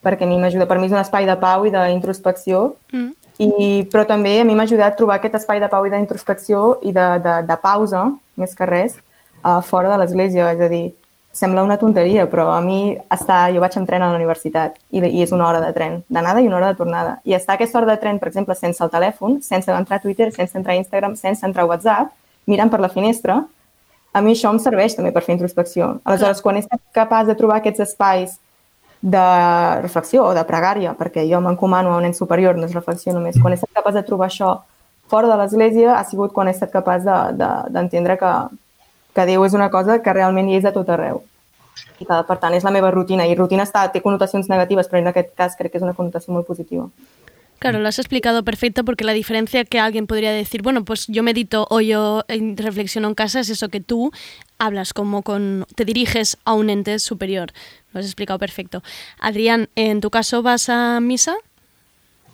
perquè a mi m'ajuda. Per mi és un espai de pau i d'introspecció Mm. i, però també a mi m'ha ajudat a trobar aquest espai de pau i d'introspecció i de, de, de pausa, més que res, uh, fora de l'església. És a dir, sembla una tonteria, però a mi estar, jo vaig amb tren a la universitat i, i és una hora de tren d'anada i una hora de tornada. I estar aquesta hora de tren, per exemple, sense el telèfon, sense entrar a Twitter, sense entrar a Instagram, sense entrar a WhatsApp, mirant per la finestra, a mi això em serveix també per fer introspecció. Aleshores, quan he estat capaç de trobar aquests espais de reflexió o de pregària, perquè jo m'encomano a un nen superior, no és reflexió només. Quan he estat capaç de trobar això fora de l'església ha sigut quan he estat capaç d'entendre de, de, que, que Déu és una cosa que realment hi és a tot arreu. I que, per tant, és la meva rutina. I rutina està, té connotacions negatives, però en aquest cas crec que és una connotació molt positiva. Claro, lo has explicado perfecto porque la diferencia que alguien podría decir, bueno, pues yo medito o yo eh, reflexiono en casa es eso que tú hablas como con, te diriges a un ente superior. Lo has explicado perfecto. Adrián, ¿en tu caso vas a misa?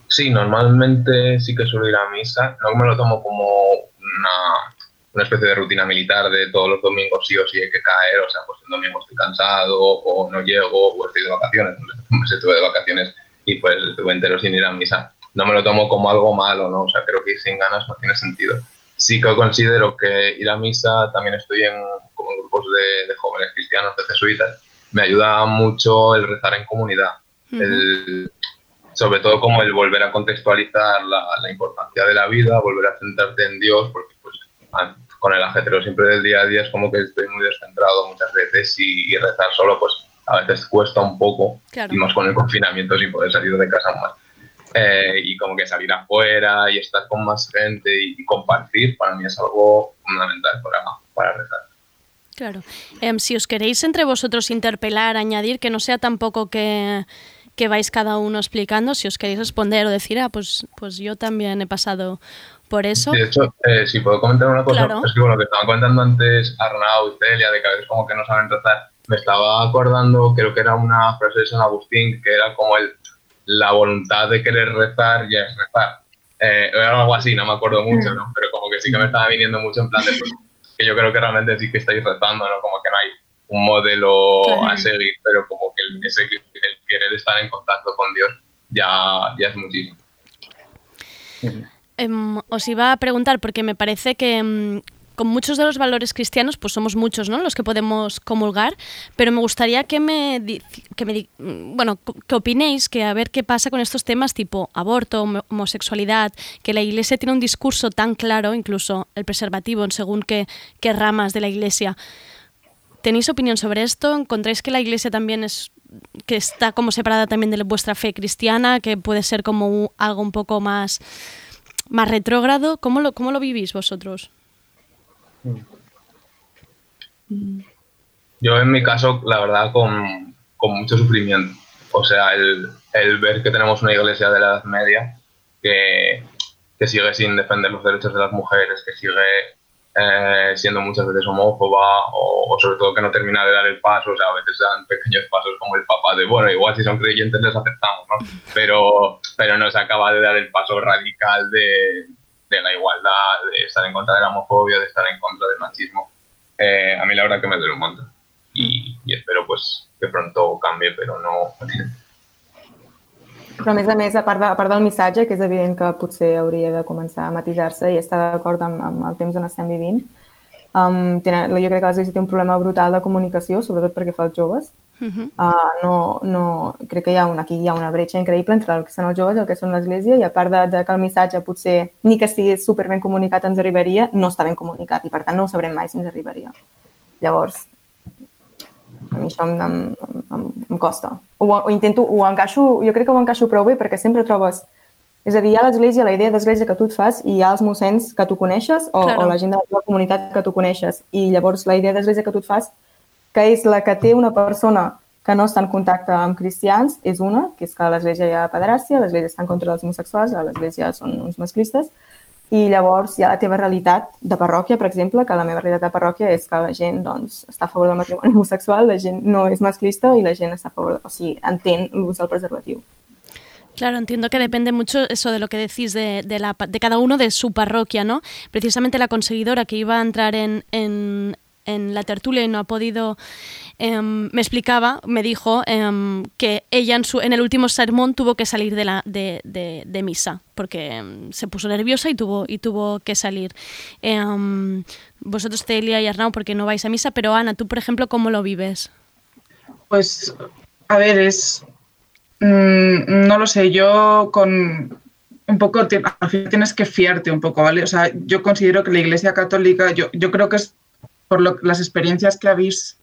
Sí, normalmente sí que suelo ir a misa. No me lo tomo como una, una especie de rutina militar de todos los domingos sí o sí hay que caer. O sea, pues el domingo estoy cansado o no llego o estoy de vacaciones. Sé, estuve de vacaciones y pues estuve entero sin ir a misa. No me lo tomo como algo malo, ¿no? O sea, creo que ir sin ganas no tiene sentido. Sí que considero que ir a misa, también estoy en como en grupos de, de jóvenes cristianos, de jesuitas, me ayuda mucho el rezar en comunidad. el, sobre todo como el volver a contextualizar la, la, importancia de la vida, volver a centrarte en Dios, porque pues, con el ajetreo siempre del día a día es como que estoy muy descentrado muchas veces y, y rezar solo pues a veces cuesta un poco, claro. y más con el confinamiento sin poder salir de casa más. Eh, y como que salir afuera y estar con más gente y, y compartir para mí es algo fundamental para, para rezar. Claro. Eh, si os queréis entre vosotros interpelar, añadir, que no sea tampoco que, que vais cada uno explicando, si os queréis responder o decir, ah, pues, pues yo también he pasado por eso. De hecho, eh, si puedo comentar una cosa, Claro. es que bueno, que estaban comentando antes Arnau y Celia, de que a veces como que no saben rezar, me estaba acordando, creo que era una frase de San Agustín, que era como el, la voluntad de querer rezar ya es rezar. Eh, era algo así, no me acuerdo mucho, ¿no? Pero como que sí que me estaba viniendo mucho en plan de pues, que yo creo que realmente sí que estáis rezando, ¿no? Como que no hay un modelo Claro. a seguir, pero como que el, ese, el querer estar en contacto con Dios ya, ya es muchísimo. Em, os iba a preguntar, porque me parece que em, con muchos de los valores cristianos, pues somos muchos, ¿no? Los que podemos comulgar, pero me gustaría que me, que me mm, bueno, que opinéis, que a ver qué pasa con estos temas tipo aborto, homo- homosexualidad, que la Iglesia tiene un discurso tan claro, incluso el preservativo, según qué, qué ramas de la Iglesia. ¿Tenéis opinión sobre esto? ¿Encontráis que la Iglesia también es que está como separada también de vuestra fe cristiana, que puede ser como algo un poco más más retrógrado? ¿Cómo lo, cómo lo vivís vosotros? Yo en mi caso, la verdad, con, con mucho sufrimiento. O sea, el, el ver que tenemos una iglesia de la Edad Media que, que sigue sin defender los derechos de las mujeres, que sigue eh, siendo muchas veces homófoba o, sobre todo que no termina de dar el paso, o sea, a veces dan pequeños pasos como el papá de, bueno, igual si son creyentes les aceptamos, ¿no? Pero, pero no se acaba de dar el paso radical de, de la igualdad, de estar en contra de la homofobia, de estar en contra del machismo. Eh, a mí la verdad que me duele un montón y, y espero pues que pronto cambie, pero no... Però a més a més, a part, de, a part del missatge, que és evident que potser hauria de començar a matisar-se i estar d'acord amb, amb el temps on estem vivint, um, tenen, jo crec que l'Església té un problema brutal de comunicació, sobretot perquè fa els joves. Uh, no, no, crec que hi ha una, aquí hi ha una bretxa increïble entre el que són els joves i el que són l'Església i a part de, de que el missatge potser ni que estigués super ben comunicat ens arribaria, no està ben comunicat i per tant no ho sabrem mai si ens arribaria. Llavors, a mi això em, em em, em costa. Ho, ho intento, ho encaixo, jo crec que ho encaixo prou bé perquè sempre trobes... És a dir, hi ha l'església, la idea d'església que tu et fas i hi ha els mossens que tu coneixes o, Claro. o la gent de la teva comunitat que tu coneixes. I llavors la idea d'església que tu et fas, que és la que té una persona que no està en contacte amb cristians, és una, que és que a l'església hi ha pederàstia, a l'església està en contra dels homosexuals, a l'església són uns masclistes, i llavors hi ha la teva realitat de parròquia, per exemple, que la meva realitat de parròquia és que la gent doncs, està a favor del matrimoni homosexual, la gent no és masclista i la gent està a favor, o sigui, entén l'ús del preservatiu. Claro, entiendo que depende mucho eso de lo que decís de, de la, de cada uno de su parroquia, ¿no? Precisamente la conseguidora que iba a entrar en, en, en la tertulia y no ha podido, em, me explicaba, me dijo em, que ella en, su, en el último sermón tuvo que salir de, la, de, de- de misa porque em, se puso nerviosa y tuvo, y tuvo que salir. Em, vosotros, Celia y Arnau, porque no vais a misa, pero Ana, tú, por ejemplo, ¿cómo lo vives? Pues, a ver, es. mm, no lo sé, yo con. Un poco, al final tienes que fiarte un poco, ¿vale? O sea, yo considero que la Iglesia Católica, yo, yo creo que es por lo, las experiencias que habéis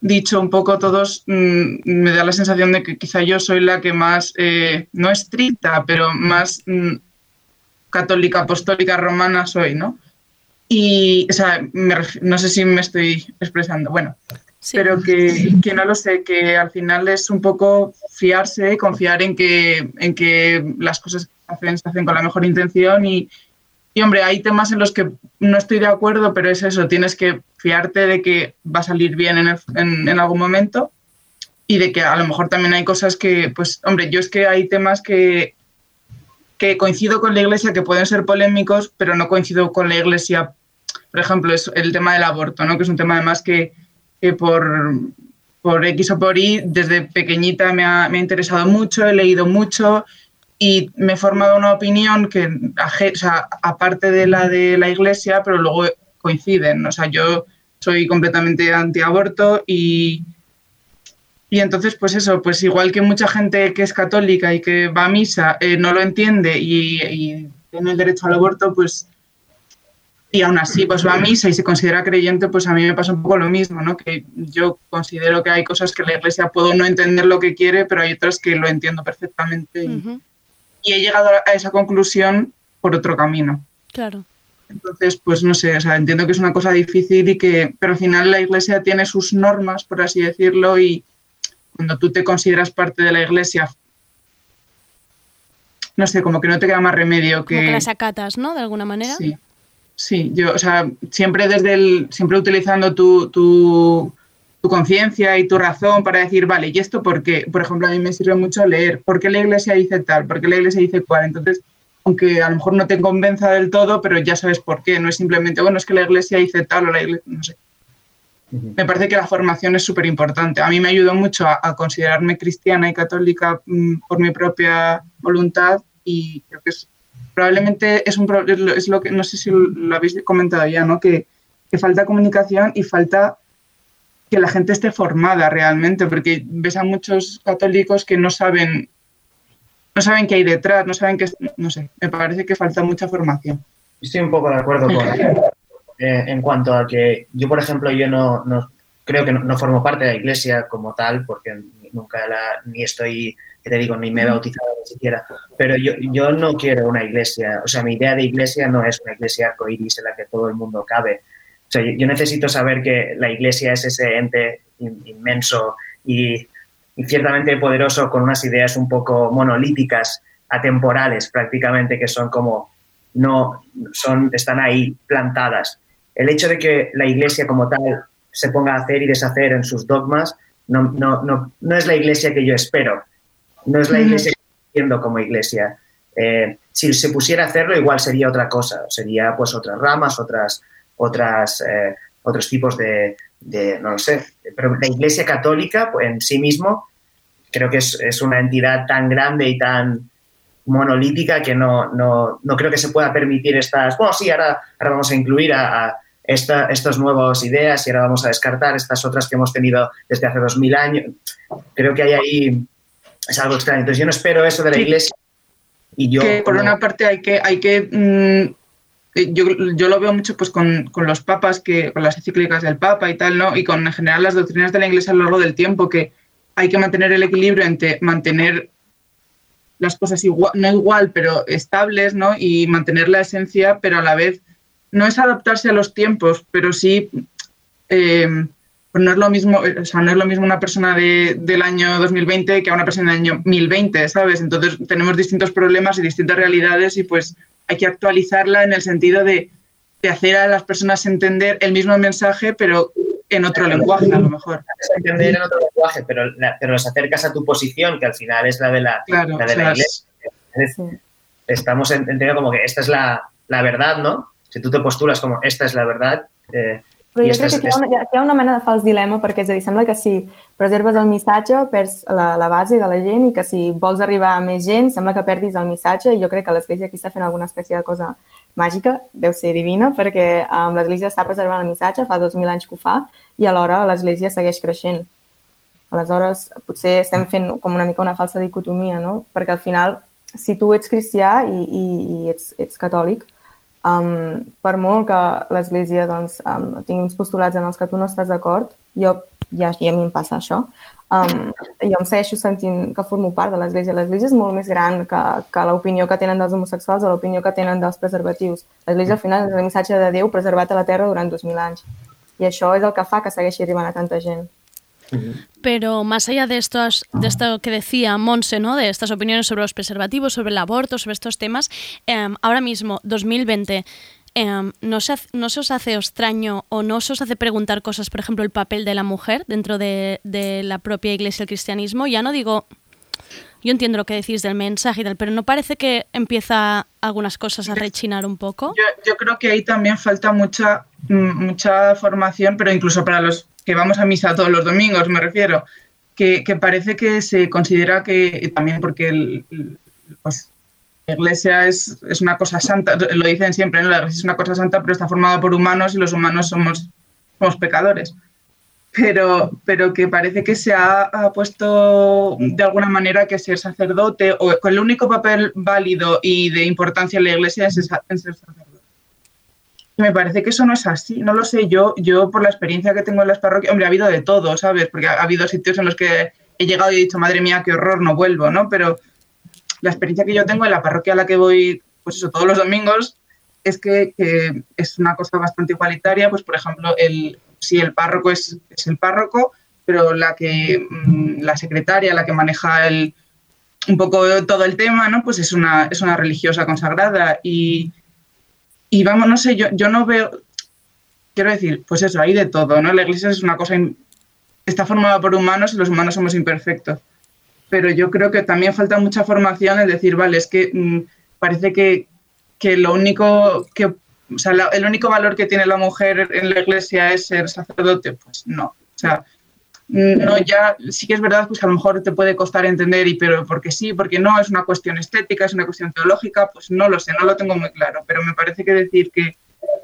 dicho un poco todos, mm, me da la sensación de que quizá yo soy la que más, eh, no estricta, pero más mm, católica, apostólica, romana soy, ¿no? Y, o sea, me no sé si me estoy expresando. Bueno, pero que, que no lo sé, que al final es un poco fiarse, confiar en que, en que las cosas que hacen se hacen con la mejor intención y, hombre, hay temas en los que no estoy de acuerdo, pero es eso, tienes que fiarte de que va a salir bien en algún momento y de que a lo mejor también hay cosas que, pues, hombre, yo es que hay temas que, que coincido con la iglesia que pueden ser polémicos, pero no coincido con la iglesia, por ejemplo, es el tema del aborto, ¿no? que es un tema además que, que por, por X o por Y, desde pequeñita me ha, me ha interesado mucho, he leído mucho y me he formado una opinión que, o sea, aparte de la de la iglesia, pero luego coinciden. O sea, yo soy completamente antiaborto y, y entonces, pues eso, pues igual que mucha gente que es católica y que va a misa eh, no lo entiende y, y tiene el derecho al aborto, pues y aún así pues va a misa y se considera creyente, pues a mí me pasa un poco lo mismo, ¿no? Que yo considero que hay cosas que la iglesia puedo no entender lo que quiere, pero hay otras que lo entiendo perfectamente y, y he llegado a esa conclusión por otro camino. Claro. Entonces, pues no sé, o sea, entiendo que es una cosa difícil y que, pero al final la iglesia tiene sus normas, por así decirlo, y cuando tú te consideras parte de la iglesia, no sé, como que no te queda más remedio Como que que... las acatas, ¿no? De alguna manera. Sí, sí, yo, o sea, siempre desde el, siempre utilizando tu, tu, tu conciencia y tu razón para decir, vale, ¿y esto por qué? Por ejemplo, a mí me sirve mucho leer, ¿por qué la iglesia dice tal? ¿Por qué la iglesia dice cual? Entonces, aunque a lo mejor no te convenza del todo, pero ya sabes por qué, no es simplemente, bueno, es que la iglesia dice tal o la iglesia, no sé. Me parece que la formación es súper importante. A mí me ayudó mucho a, a considerarme cristiana y católica mm, por mi propia voluntad y creo que es probablemente es un pro- es lo, es lo que no sé si lo habéis comentado ya, ¿no? Que, que falta comunicación y falta que la gente esté formada realmente, porque ves a muchos católicos que no saben no saben qué hay detrás, no saben qué no sé, me parece que falta mucha formación. Estoy un poco de acuerdo con eh, en cuanto a que yo, por ejemplo, yo no, no- creo que no, no formo parte de la iglesia como tal, porque nunca la, ni estoy, que te digo, ni me he bautizado ni siquiera, pero yo, yo no quiero una iglesia, o sea, mi idea de iglesia no es una iglesia arcoíris en la que todo el mundo cabe. O sea, yo, necesito saber que la iglesia es ese ente in- inmenso y, y ciertamente poderoso con unas ideas un poco monolíticas, atemporales prácticamente, que son como no son, están ahí plantadas. El hecho de que la iglesia como tal se ponga a hacer y deshacer en sus dogmas no, no, no, no es la iglesia que yo espero. No es la iglesia que estoy viendo como iglesia. Eh, si se pusiera a hacerlo, igual sería otra cosa. Sería pues otras ramas, otras, otras, eh, otros tipos de, de, no lo sé. Pero la iglesia católica en sí mismo creo que es, es una entidad tan grande y tan monolítica que no, no, no creo que se pueda permitir estas, bueno, sí, ahora, ahora vamos a incluir a, a esta, estas nuevas ideas y ahora vamos a descartar estas otras que hemos tenido desde hace dos mil años. Creo que hay ahí, es algo extraño. Entonces yo no espero eso de la Sí. iglesia y yo... que por como- una parte hay que, hay que mm, eh, yo, yo lo veo mucho pues con, con los papas, que, con las encíclicas del papa y tal, ¿no? Y con en general las doctrinas de la iglesia a lo largo del tiempo, que hay que mantener el equilibrio entre mantener las cosas igual, no igual, pero estables, ¿no? Y mantener la esencia, pero a la vez no es adaptarse a los tiempos, pero sí, eh, pues no es lo mismo, o sea, no es lo mismo una persona de- del año 2020 que a una persona del año 1020, ¿sabes? Entonces tenemos distintos problemas y distintas realidades y pues hay que actualizarla en el sentido de, de hacer a las personas entender el mismo mensaje, pero en otro lenguaje, a lo mejor. Entender en otro lenguaje, pero, la- pero los acercas a tu posición, que al final es la de la, Claro, la, de la iglesia. Es Estamos en- entendiendo como que esta es la, la verdad, ¿no? Si tú te postulas como esta es la verdad, eh, Però i jo esta crec és, que hi ha, una, hi ha una mena de fals dilema, perquè és a dir, sembla que si preserves el missatge perds la, la base de la gent i que si vols arribar a més gent sembla que perdis el missatge i jo crec que l'Església aquí està fent alguna espècie de cosa màgica, deu ser divina, perquè um, l'Església està preservant el missatge, fa 2.000 anys que ho fa, i alhora l'Església segueix creixent. Aleshores, potser estem fent com una mica una falsa dicotomia, no? Perquè al final, si tu ets cristià i, i, i ets, ets catòlic, um, per molt que l'Església doncs, um, tingui uns postulats en els que tu no estàs d'acord, jo, ja, i a mi em passa això, um, jo em segueixo sentint que formo part de l'Església. L'Església és molt més gran que, que l'opinió que tenen dels homosexuals o l'opinió que tenen dels preservatius. L'Església al final és el missatge de Déu preservat a la Terra durant 2.000 anys. I això és el que fa que segueixi arribant a tanta gent. Pero más allá de, estos, de esto que decía Monse, ¿no? de estas opiniones sobre los preservativos, sobre el aborto, sobre estos temas, em, ahora mismo, 2020, em, ¿no, se, ¿no se os hace extraño o no se os hace preguntar cosas, por ejemplo, el papel de la mujer dentro de, de la propia iglesia del cristianismo? Ya no digo, yo entiendo lo que decís del mensaje y tal, pero ¿no parece que empieza algunas cosas a rechinar un poco? Yo, yo creo que ahí también falta mucha, mm, mucha formación, pero incluso para los que vamos a misa todos los domingos, me refiero, que, que parece que se considera que, también porque pues, la iglesia es, es una cosa santa, lo dicen siempre, ¿no? la iglesia es una cosa santa, pero está formada por humanos y los humanos somos, somos pecadores. Pero, pero que parece que se ha, ha puesto de alguna manera que ser sacerdote o que el único papel válido y de importancia en la iglesia es ser sacerdote. Y me parece que eso no es así, no lo sé, yo, yo por la experiencia que tengo en las parroquias, hombre, ha habido de todo, ¿sabes? Porque ha, ha habido sitios en los que he llegado y he dicho, madre mía, qué horror, no vuelvo, ¿no? Pero la experiencia que yo tengo en la parroquia a la que voy, pues eso, todos los domingos, es que, es una cosa bastante igualitaria, pues por ejemplo, el, si el párroco es, el párroco, pero la que mm, la secretaria, la que maneja un poco todo el tema, ¿no? Pues es una, es una religiosa consagrada y, y vamos, no sé, yo, yo no veo, quiero decir, pues eso, hay de todo, ¿no? La iglesia es una cosa, está formada por humanos y los humanos somos imperfectos. Pero yo creo que también falta mucha formación en decir, vale, es que mm, parece que, que lo único que, o sea, el único valor que tiene la mujer en la iglesia es ser sacerdote, pues no. O sea, no, ya sí que es verdad pues que a lo mejor te puede costar entender, y pero porque sí, porque no, es una cuestión estética, es una cuestión teológica, pues no lo sé, no lo tengo muy claro, pero me parece que decir que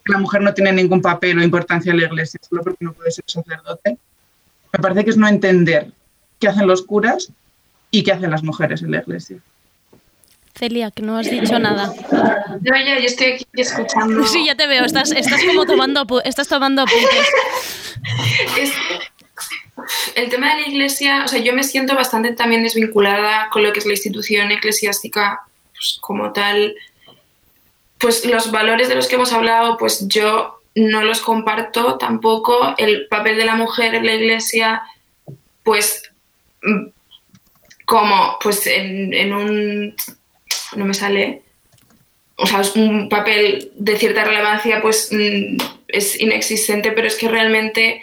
la mujer no tiene ningún papel o importancia en la iglesia solo porque no puede ser sacerdote, me parece que es no entender qué hacen los curas y qué hacen las mujeres en la iglesia. Celia, que no has dicho nada. No, ya, yo estoy aquí escuchando. Sí, ya te veo, estás, estás como tomando, estás tomando apuntes. Es- el tema de la iglesia, o sea, yo me siento bastante también desvinculada con lo que es la institución eclesiástica pues, como tal. Pues los valores de los que hemos hablado, pues yo no los comparto tampoco. El papel de la mujer en la iglesia, pues mm, como pues en, en un no me sale o sea es un papel de cierta relevancia pues mm, es inexistente pero es que realmente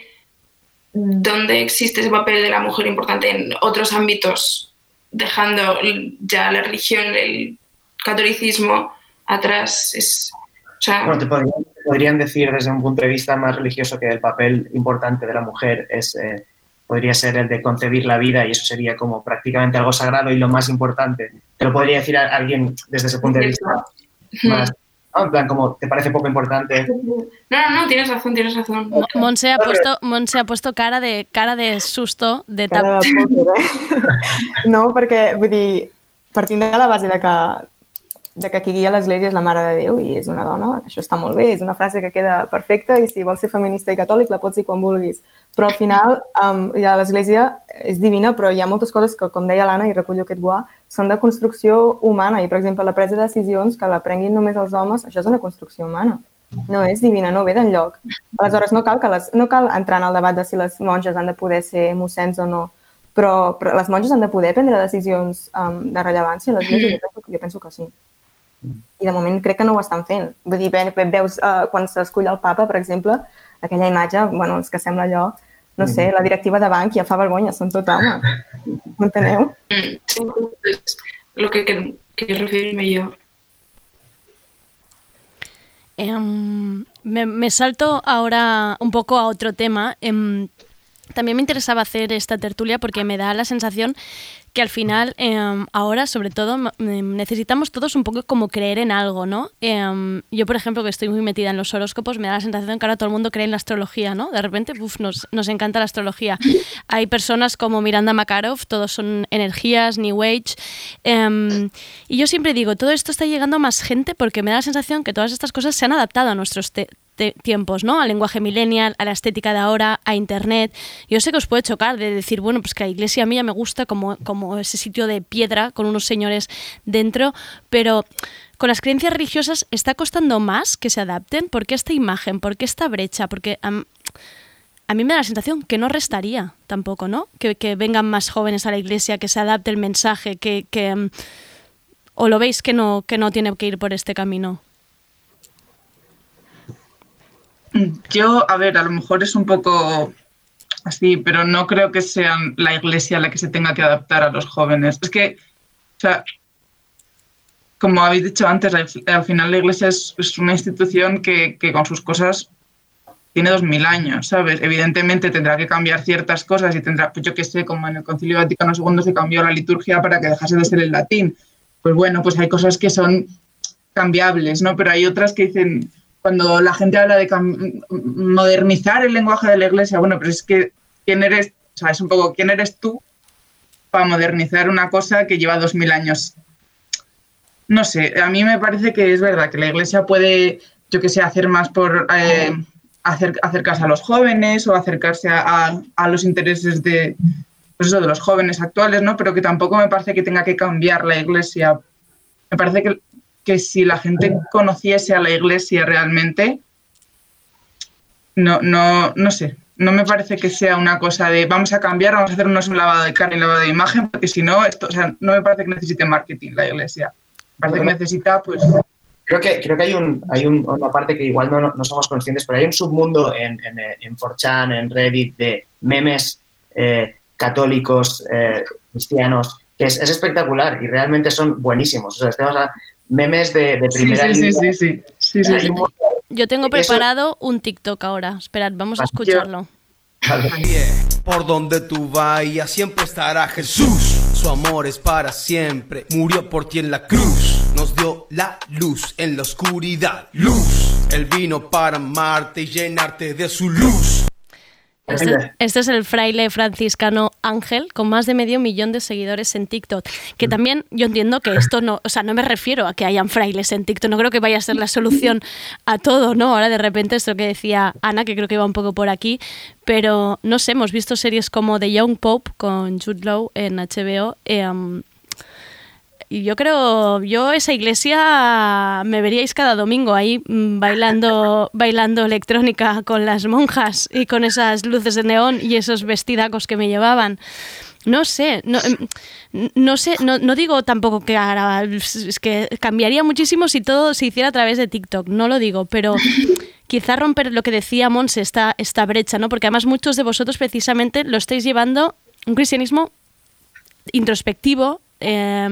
donde existe ese papel de la mujer importante en otros ámbitos dejando ya la religión el catolicismo atrás es o sea Bueno, te podrían, te podrían decir desde un punto de vista más religioso que el papel importante de la mujer es, eh, podría ser el de concebir la vida y eso sería como prácticamente algo sagrado y lo más importante. Te lo podría decir a alguien desde ese punto de vista más, ¿no? en plan como te parece poco importante. no no no tienes razón tienes razón Mo- Monse ha puesto, Monse ha puesto cara de cara de susto, de tap- Cara de pòquer, eh? No, perquè, vull dir, partint de la base de que de que qui guia l'Església és la Mare de Déu i és una dona, això està molt bé, és una frase que queda perfecta i si vols ser feminista i catòlic la pots dir quan vulguis. Però al final um, ja l'Església és divina, però hi ha moltes coses que, com deia l'Anna, i recullo aquest guà, són de construcció humana i, per exemple, la presa de decisions que la prenguin només els homes, això és una construcció humana. No és divina, no ve d'enlloc. Aleshores, no cal, que les, no cal entrar en el debat de si les monges han de poder ser mossens o no, però, però les monges han de poder prendre decisions um, de rellevància a l'Església? Jo, penso, jo penso que sí. I de moment crec que no ho estan fent. Vull dir, ve- veus uh, quan s'escull el papa, per exemple, aquella imatge, bueno, és que sembla allò, no sé, la directiva de banc ja fa vergonya, són tot homes. Ho enteneu? Mm, sí, es lo que que- quería referirme yo. Em, me, me salto ahora un poco a otro tema. Em, también me interesaba hacer esta tertulia porque me da la sensación que al final, em, ahora sobre todo, necesitamos todos un poco como creer en algo, ¿no? Em, yo, por ejemplo, que estoy muy metida en los horóscopos, me da la sensación que ahora todo el mundo cree en la astrología, ¿no? De repente, uf, nos, nos encanta la astrología. Hay personas como Miranda Makarov, todos son energías, New Age. em, y yo siempre digo, todo esto está llegando a más gente porque me da la sensación que todas estas cosas se han adaptado a nuestros tiempos, ¿no? Al lenguaje millennial, a la estética de ahora, a internet. Yo sé que os puede chocar de decir, bueno, pues que la iglesia a mí ya me gusta como, como ese sitio de piedra con unos señores dentro, pero con las creencias religiosas está costando más que se adapten. ¿Por qué esta imagen? ¿Por qué esta brecha? Porque a mí me da la sensación que no restaría tampoco, ¿no? Que, vengan más jóvenes a la iglesia, que se adapte el mensaje, que... que mm, ¿O lo veis que no, que no tiene que ir por este camino? Yo, a ver, a lo mejor es un poco así, pero no creo que sea la iglesia la que se tenga que adaptar a los jóvenes. Es que, o sea, como habéis dicho antes, al, al final la iglesia es, es una institución que, que con sus cosas tiene dos mil años, ¿sabes? Evidentemente tendrá que cambiar ciertas cosas y tendrá, pues yo qué sé, como en el Concilio Vaticano II se cambió la liturgia para que dejase de ser el latín. Pues bueno, pues hay cosas que son cambiables, ¿no? Pero hay otras que dicen, cuando la gente habla de modernizar el lenguaje de la iglesia, bueno, pero es que, ¿quién eres? O sea, es un poco, ¿quién eres tú para modernizar una cosa que lleva dos mil años? No sé, a mí me parece que es verdad que la iglesia puede, yo que sé, hacer más por eh, acer- acercarse a los jóvenes o acercarse a, a- a los intereses de, pues eso, de los jóvenes actuales, ¿no? Pero que tampoco me parece que tenga que cambiar la iglesia. Me parece que, que si la gente conociese a la iglesia realmente, no, no, no sé, no me parece que sea una cosa de vamos a cambiar, vamos a hacernos un lavado de cara y un lavado de imagen, porque si no, esto, o sea, no me parece que necesite marketing la iglesia. Me parece que necesita, pues, Creo que, creo que hay, un, hay un- una parte que igual no, no somos conscientes, pero hay un submundo en, en, en 4chan, en Reddit, de memes eh, católicos, eh, cristianos, que es, es espectacular y realmente son buenísimos. O sea, estamos a memes de, de primera sí, sí, línea. sí, sí. Yo tengo Eso- preparado un TikTok ahora. Esperad, vamos a escucharlo. Por donde tú vayas siempre estará Jesús. Su amor es para siempre. Murió por ti en la cruz. Nos dio la luz en la oscuridad. Luz. Él vino para amarte y llenarte de su luz. Este, este es el fraile franciscano Ángel, con más de medio millón de seguidores en TikTok. Que también yo entiendo que esto no, o sea, no me refiero a que hayan frailes en TikTok, no creo que vaya a ser la solución a todo, ¿no? Ahora de repente esto que decía Ana, que creo que iba un poco por aquí, pero no sé, hemos visto series como The Young Pope con Jude Law en HBO. eh, um, y yo creo, yo esa iglesia me veríais cada domingo ahí mm, bailando, bailando electrónica con las monjas y con esas luces de neón y esos vestidacos que me llevaban. No sé, no, em, no sé, no, no digo tampoco que ahora es que cambiaría muchísimo si todo se hiciera a través de TikTok, no lo digo, pero quizá romper lo que decía Monse, esta, esta brecha, ¿no? Porque además muchos de vosotros precisamente lo estáis llevando un cristianismo introspectivo, eh,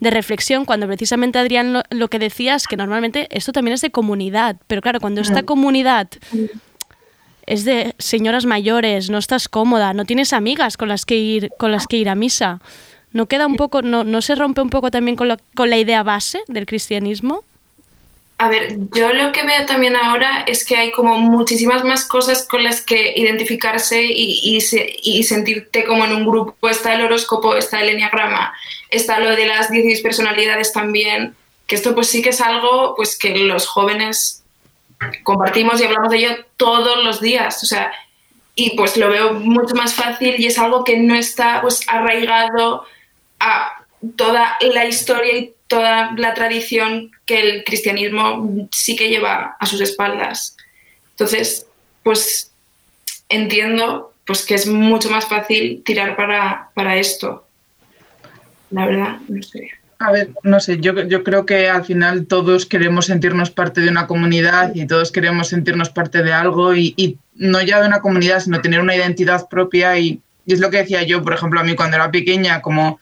de reflexión, cuando precisamente Adrián lo, lo que decía es que normalmente esto también es de comunidad, pero claro, cuando esta comunidad es de señoras mayores, no estás cómoda, no tienes amigas con las que ir, con las que ir a misa, no queda un poco, no, no se rompe un poco también con, lo- con la idea base del cristianismo. A ver, yo lo que veo también ahora es que hay como muchísimas más cosas con las que identificarse y, y se- y sentirte como en un grupo. Está el horóscopo, está el enneagrama, está lo de las 16 personalidades también. que esto pues sí que es algo pues que los jóvenes compartimos y hablamos de ello todos los días, o sea, y pues lo veo mucho más fácil y es algo que no está pues arraigado a toda la historia y toda la tradición que el cristianismo sí que lleva a sus espaldas. Entonces, pues entiendo pues que es mucho más fácil tirar para, para esto. La verdad, no sé. A ver, no sé, yo, yo creo que al final todos queremos sentirnos parte de una comunidad y todos queremos sentirnos parte de algo y, no ya de una comunidad, sino tener una identidad propia y, y es lo que decía yo, por ejemplo, a mí cuando era pequeña, como,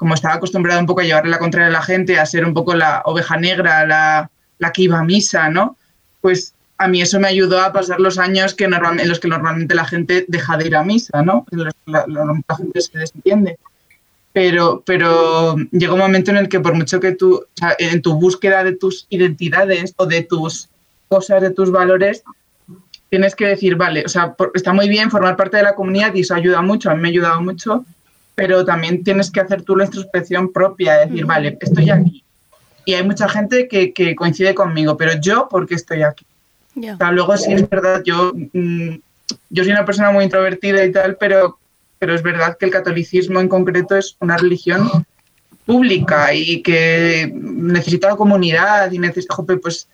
como estaba acostumbrada un poco a llevarle la contraria a la gente, a ser un poco la oveja negra, la, la que iba a misa, ¿no? Pues a mí eso me ayudó a pasar los años que en los que normalmente la gente deja de ir a misa, ¿no? En los que la, la- gente se desentiende. Pero, pero llega un momento en el que por mucho que tú, en tu búsqueda de tus identidades o de tus cosas, de tus valores, tienes que decir, vale, o sea, está muy bien formar parte de la comunidad y eso ayuda mucho, a mí me ha ayudado mucho, pero también tienes que hacer tú la introspección propia, decir, vale, estoy aquí. Y hay mucha gente que, que coincide conmigo, pero yo, ¿por qué estoy aquí? Ya. O sea, luego sí es verdad, yo, mm, yo soy una persona muy introvertida y tal, pero, pero es verdad que el catolicismo en concreto es una religión pública y que necesita comunidad y necesita, pues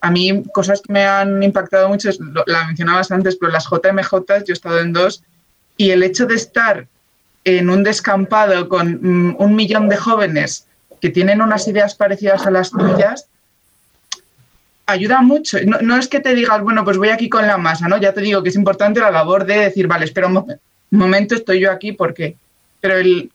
a mí cosas que me han impactado mucho, la mencionabas antes, pero las JMJ, yo he estado en dos, y el hecho de estar en un descampado con mm, un millón de jóvenes que tienen unas ideas parecidas a las tuyas, ayuda mucho. No, no es que te digas, bueno, pues voy aquí con la masa, ¿no? Ya te digo que es importante la labor de decir, vale, espera un mo- momento, estoy yo aquí, ¿por qué? Pero el,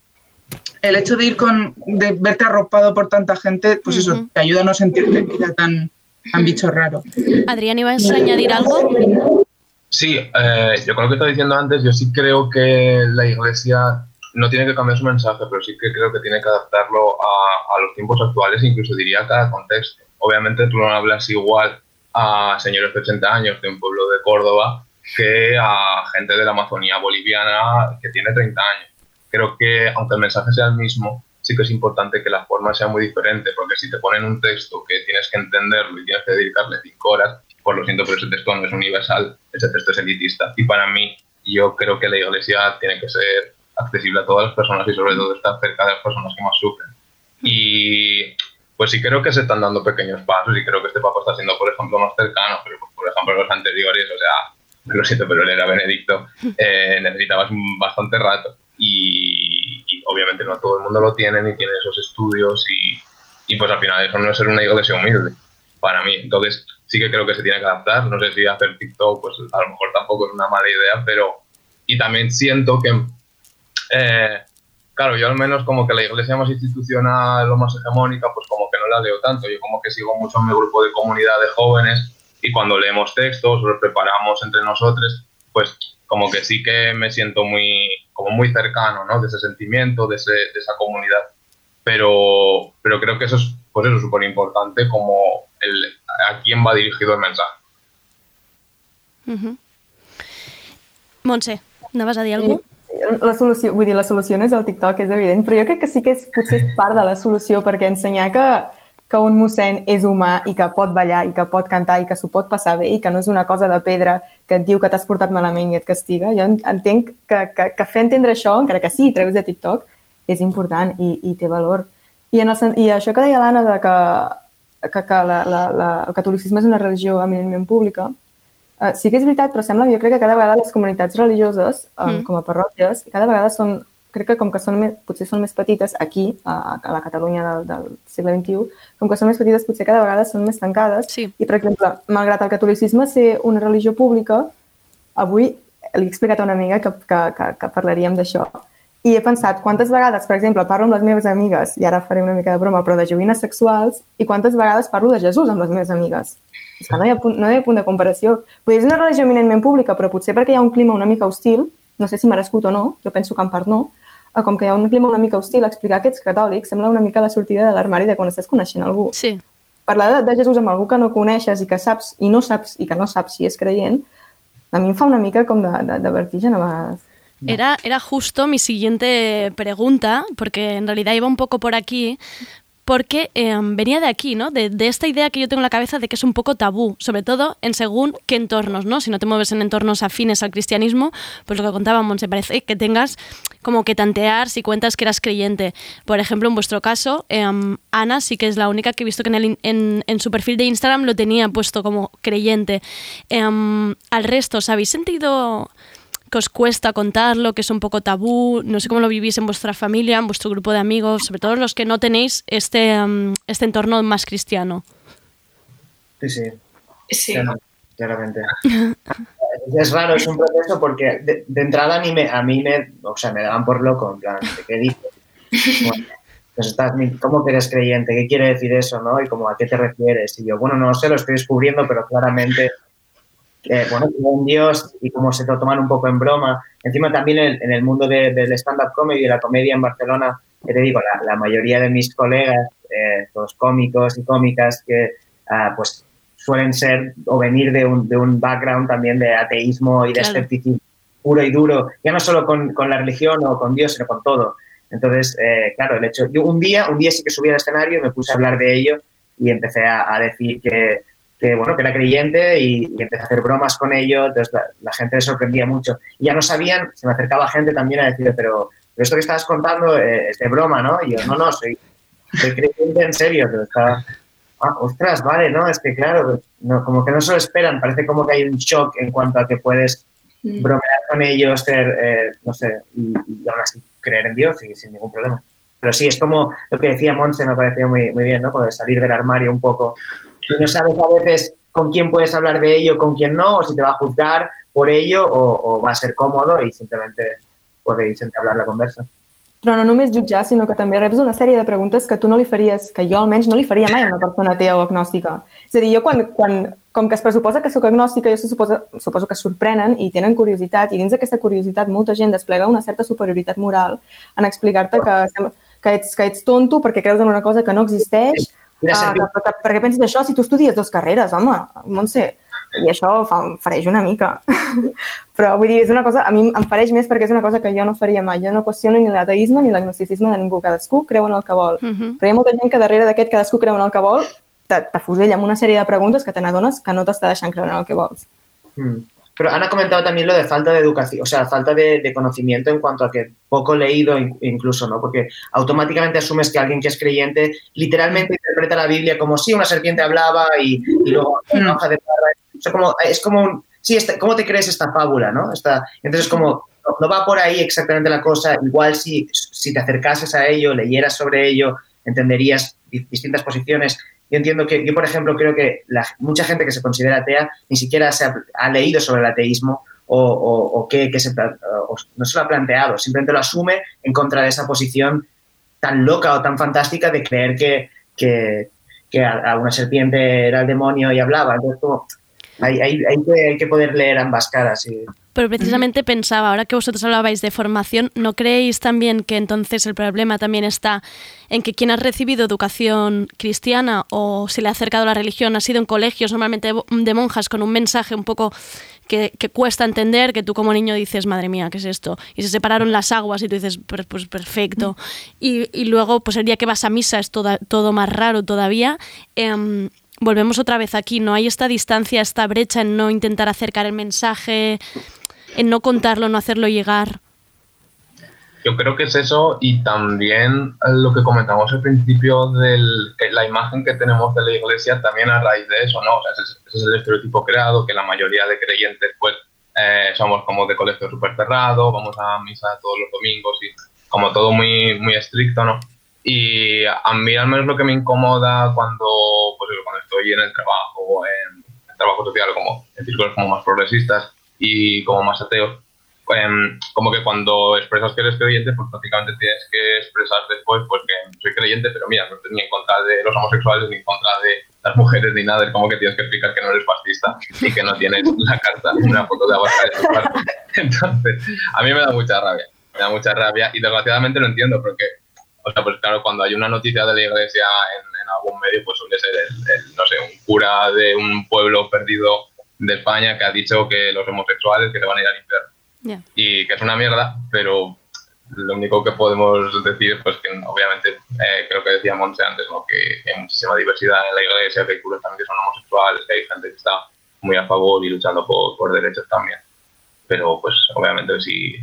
el hecho de ir con, de verte arropado por tanta gente, pues eso, te ayuda a no sentirte tan, tan bicho raro. Adrián, ¿ibas a añadir algo? Sí, eh, yo lo que estaba diciendo antes, yo sí creo que la iglesia no tiene que cambiar su mensaje, pero sí que creo que tiene que adaptarlo a, los tiempos actuales, incluso diría cada contexto. Obviamente tú no hablas igual a señores de 80 años de un pueblo de Córdoba que a gente de la Amazonía boliviana que tiene 30 años. Creo que aunque el mensaje sea el mismo, sí que es importante que la forma sea muy diferente, porque si te ponen un texto que tienes que entenderlo y tienes que dedicarle 5 horas, pues lo siento, pero ese texto no es universal, ese texto es elitista. Y para mí, yo creo que la iglesia tiene que ser accesible a todas las personas y sobre todo estar cerca de las personas que más sufren. Y pues sí creo que se están dando pequeños pasos y creo que este papa está siendo, por ejemplo, más cercano, pero pues, por ejemplo los anteriores, o sea, lo siento, pero él era Benedicto, eh, necesitabas bastante rato y, y obviamente no todo el mundo lo tiene ni tiene esos estudios y, y pues al final eso no es ser una iglesia humilde para mí. Entonces sí que creo que se tiene que adaptar. No sé si hacer TikTok, pues a lo mejor tampoco es una mala idea, pero y también siento que, eh, claro, yo al menos como que la iglesia más institucional o más hegemónica, pues como que no la leo tanto. Yo como que sigo mucho en mi grupo de comunidad de jóvenes y cuando leemos textos o los preparamos entre nosotros, pues como que sí que me siento muy, como muy cercano, ¿no? De ese sentimiento, de, ese, de esa comunidad. Pero, pero creo que eso es, pues eso, súper importante como el, a quién va dirigido el mensaje. Mhm. Montse, anaves a dir alguna cosa? La solució, vull dir, la solució no és el TikTok, és evident, però jo crec que sí que és, potser és part de la solució, perquè ensenyar que, que un mossèn és humà i que pot ballar i que pot cantar i que s'ho pot passar bé i que no és una cosa de pedra que et diu que t'has portat malament i et castiga, jo en- entenc que, que, que fer entendre això, encara que sí, a través de TikTok, és important i, i té valor. I, en el, I això que deia l'Anna de que, que, que la, la, la, el catolicisme és una religió eminentment pública, Uh, sí que és veritat, però sembla, jo crec que cada vegada les comunitats religioses, um, Mm. com a parròquies, cada vegada són, crec que com que són més, potser són més petites aquí, a, a la Catalunya del, del segle XXI, com que són més petites, potser cada vegada són més tancades. Sí. I, per exemple, malgrat el catolicisme ser una religió pública, avui li he explicat a una amiga que, que, que, que parlaríem d'això. I he pensat quantes vegades, per exemple, parlo amb les meves amigues, i ara faré una mica de broma, però de joguines sexuals, i quantes vegades parlo de Jesús amb les meves amigues. És que no hi ha punt, no hi ha punt de comparació. Dir, és una religió eminentment pública, però potser perquè hi ha un clima una mica hostil, no sé si merescut o no, jo penso que en part no, eh, com que hi ha un clima una mica hostil, explicar que ets catòlic sembla una mica la sortida de l'armari de quan estàs coneixent algú. Sí. Parlar de, de Jesús amb algú que no coneixes i que saps, i no saps, i que no saps si és creient, a mi em fa una mica com de, de, de vertigen a vegades. Era, era justo mi siguiente pregunta, porque en realidad iba un poco por aquí, porque eh, venía de aquí, ¿no? De, de esta idea que yo tengo en la cabeza de que es un poco tabú, sobre todo en según qué entornos, ¿no? Si no te mueves en entornos afines al cristianismo, pues lo que contábamos, se parece que tengas como que tantear si cuentas que eras creyente. Por ejemplo, en vuestro caso, em, Ana sí que es la única que he visto que en, el en su perfil de Instagram lo tenía puesto como creyente. Em, al resto, ¿os habéis sentido que os cuesta contarlo, que es un poco tabú? No sé cómo lo vivís en vuestra familia, en vuestro grupo de amigos, sobre todo los que no tenéis este, em, este entorno más cristiano. Sí, sí. Sí. Claramente. Es raro, es un proceso porque de, de entrada a mí, me, a mí me, o sea, me daban por loco, en plan, ¿de ¿qué dices? Bueno, pues estás, ¿Cómo que eres creyente? ¿Qué quiere decir eso? ¿no? Y como, ¿a qué te refieres? Y yo, bueno, no sé, lo estoy descubriendo, pero claramente, eh, bueno, en Dios y cómo se lo toman un poco en broma. Encima también en, en el mundo de- del stand-up comedy, de la comedia en Barcelona, que te digo, la, la mayoría de mis colegas, eh, los cómicos y cómicas que, ah, pues, suelen ser o venir de un, de un background también de ateísmo y de Claro. escepticismo puro y duro, ya no solo con, con la religión o con Dios, sino con todo. Entonces, eh, claro, el hecho, yo un día, un día sí que subí al escenario y me puse a hablar de ello y empecé a, a decir que, que, bueno, que era creyente y, y empecé a hacer bromas con ello, entonces la, la gente le sorprendía mucho. Y ya no sabían, se me acercaba gente también a decir, pero, pero esto que estabas contando eh, es de broma, ¿no? Y yo, no, no, soy, soy creyente en serio, pero estaba, ah, ostras, vale, ¿no? Es que claro, no, como que no se lo esperan, parece como que hay un shock en cuanto a que puedes bromear con ellos, ser, eh, no sé, y, y aún así creer en Dios y sin ningún problema. Pero sí, es como lo que decía Monse, me pareció muy, muy bien, ¿no? Poder salir del armario un poco. Y no sabes a veces con quién puedes hablar de ello, con quién no, o si te va a juzgar por ello o, o va a ser còmodo i simplement podéis entablar la conversa. Però no només jutjar, sinó que també reps una sèrie de preguntes que tu no li faries, que jo almenys no li faria mai a una persona atea o agnòstica. És a dir, jo quan, quan com que es pressuposa que sóc agnòstica, jo suposa, suposo que es sorprenen i tenen curiositat, i dins d'aquesta curiositat molta gent desplega una certa superioritat moral en explicar-te que, que, ets, que ets tonto perquè creus en una cosa que no existeix, Mira, ah, per què penses això si tu estudies dues carreres, home, Montse? I això fa, em fareix una mica. Però vull dir, és una cosa, a mi em fareix més perquè és una cosa que jo no faria mai. Jo no qüestiono ni l'ateisme ni l'agnosticisme de ningú. Cadascú creu en el que vol. Mhm. Però hi ha molta gent que darrere d'aquest cadascú creu en el que vol te- t'afusella amb una sèrie de preguntes que te n'adones que no t'està deixant creure en el que vols. Mm. Pero Ana ha comentado también lo de falta de educación, o sea, falta de, de conocimiento en cuanto a que poco leído in- incluso, ¿no? Porque automáticamente asumes que alguien que es creyente literalmente interpreta la Biblia como si una serpiente hablaba y, y luego una hoja de parra. O sea, como, es como un, sí, esta- ¿cómo te crees esta fábula, no? Esta, entonces, como no, no va por ahí exactamente la cosa, igual si, si te acercases a ello, leyeras sobre ello, entenderías di- distintas posiciones. Yo entiendo que, yo por ejemplo, creo que la- mucha gente que se considera atea ni siquiera se ha, leído sobre el ateísmo o, o, o que, que se, o no se lo ha planteado, simplemente lo asume en contra de esa posición tan loca o tan fantástica de creer que, que, a una serpiente era el demonio y hablaba. Entonces, como, hay, hay, hay, que, hay que poder leer ambas caras. Y, Pero precisamente pensaba, ahora que vosotros hablabais de formación, ¿no creéis también que entonces el problema también está en que quien ha recibido educación cristiana o se le ha acercado a la religión ha sido en colegios normalmente de, monjas con un mensaje un poco que, que cuesta entender, que tú como niño dices, madre mía, ¿qué es esto? Y se separaron las aguas y tú dices, pues, pues perfecto. Y, y luego, pues el día que vas a misa es toda- todo más raro todavía. Em, volvemos otra vez aquí, no hay esta distancia, esta brecha en no intentar acercar el mensaje, en no contarlo, no hacerlo llegar. Yo creo que es eso y también lo que comentamos al principio de la imagen que tenemos de la iglesia también a raíz de eso, ¿no? O sea, ese, es- el estereotipo creado, que la mayoría de creyentes pues eh, somos como de colegio súper cerrado, vamos a misa todos los domingos y como todo muy, muy estricto, ¿no? Y a mí al menos lo que me incomoda cuando, pues cuando estoy en el trabajo, en el trabajo social, como en círculos como más progresistas y como más ateos, em, como que cuando expresas que eres creyente, pues prácticamente tienes que expresar después pues que soy creyente, pero mira, no estoy ni en contra de los homosexuales, ni en contra de las mujeres, ni nada, es como que tienes que explicar que no eres fascista y que no tienes la carta, una foto de Abascal en tu cuarto. Entonces, a mí me da mucha rabia, me da mucha rabia y desgraciadamente lo entiendo porque, o sea, pues claro, cuando hay una noticia de la iglesia en, en algún medio, pues suele ser el, el, no sé, un cura de un pueblo perdido de España que ha dicho que los homosexuales que se van a ir al infierno y que es una mierda, pero lo único que podemos decir, pues que obviamente, eh, creo que decía Monse antes, ¿no? que, que hay muchísima diversidad en la iglesia, que hay curas también que son homosexuales, que hay gente que está muy a favor y luchando por, por derechos también. Pero pues obviamente sí,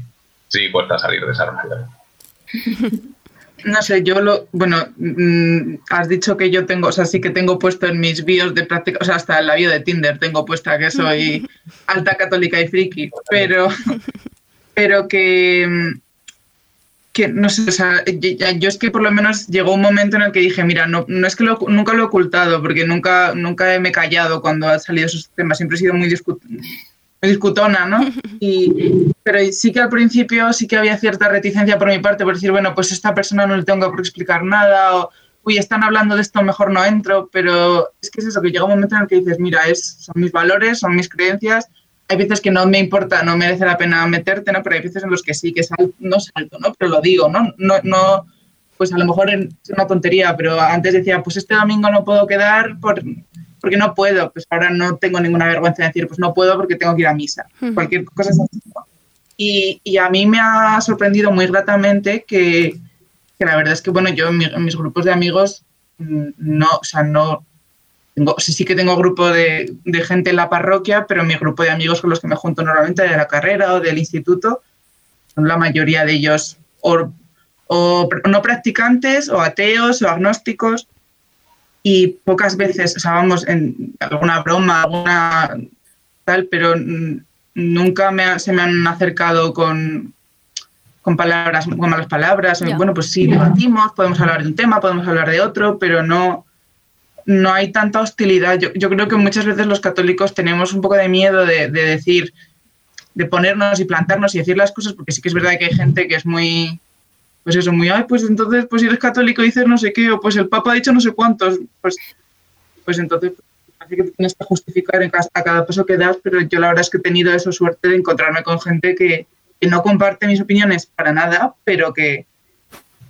sí cuesta salir de esa armario. No sé, yo lo, bueno, mm, has dicho que yo tengo, o sea, sí que tengo puesto en mis bios de práctica, o sea, hasta en la bio de Tinder tengo puesta que soy alta católica y friki, pero, pero que, que no sé, o sea, yo, es que por lo menos llegó un momento en el que dije, mira, no, no es que lo- nunca lo he ocultado, porque nunca, nunca me he callado cuando han salido esos temas, siempre he sido muy, discu- muy discutona, ¿no? Y, pero sí que al principio sí que había cierta reticencia por mi parte, por decir, bueno, pues a esta persona no le tengo por explicar nada, o, uy, están hablando de esto, mejor no entro, pero es que es eso, que llega un momento en el que dices, mira, es, son mis valores, son mis creencias, hay veces que no me importa, no merece la pena meterte, ¿no? Pero hay veces en los que sí, que sal- no salto, ¿no? Pero lo digo, ¿no? No, no pues a lo mejor es una tontería, pero antes decía, pues este domingo no puedo quedar por, porque no puedo, pues ahora no tengo ninguna vergüenza de decir, pues no puedo porque tengo que ir a misa. Cualquier cosa es así. Y, y a mí me ha sorprendido muy gratamente que, que la verdad es que, bueno, yo en, mi- en mis grupos de amigos, mm, no, o sea, no, tengo, sí, sí que tengo grupo de, de gente en la parroquia, pero mi grupo de amigos con los que me junto normalmente de la carrera o del instituto, son la mayoría de ellos o, o no practicantes o ateos o agnósticos y pocas veces, o sea, vamos, en alguna broma, alguna tal, pero nunca me ha- se me han acercado con, con palabras, con malas palabras. Bueno, pues sí, debatimos, podemos hablar de un tema, podemos hablar de otro, pero no, no hay tanta hostilidad. Yo, yo creo que muchas veces los católicos tenemos un poco de miedo de, de decir, de ponernos y plantarnos y decir las cosas, porque sí que es verdad que hay gente que es muy, pues eso, muy, ay, pues entonces, pues si eres católico dices no sé qué, o pues el Papa ha dicho no sé cuántos, pues, pues entonces parece que tienes que justificar en a cada paso que das, pero yo la verdad es que he tenido esa suerte de encontrarme con gente que, que no comparte mis opiniones para nada, pero que,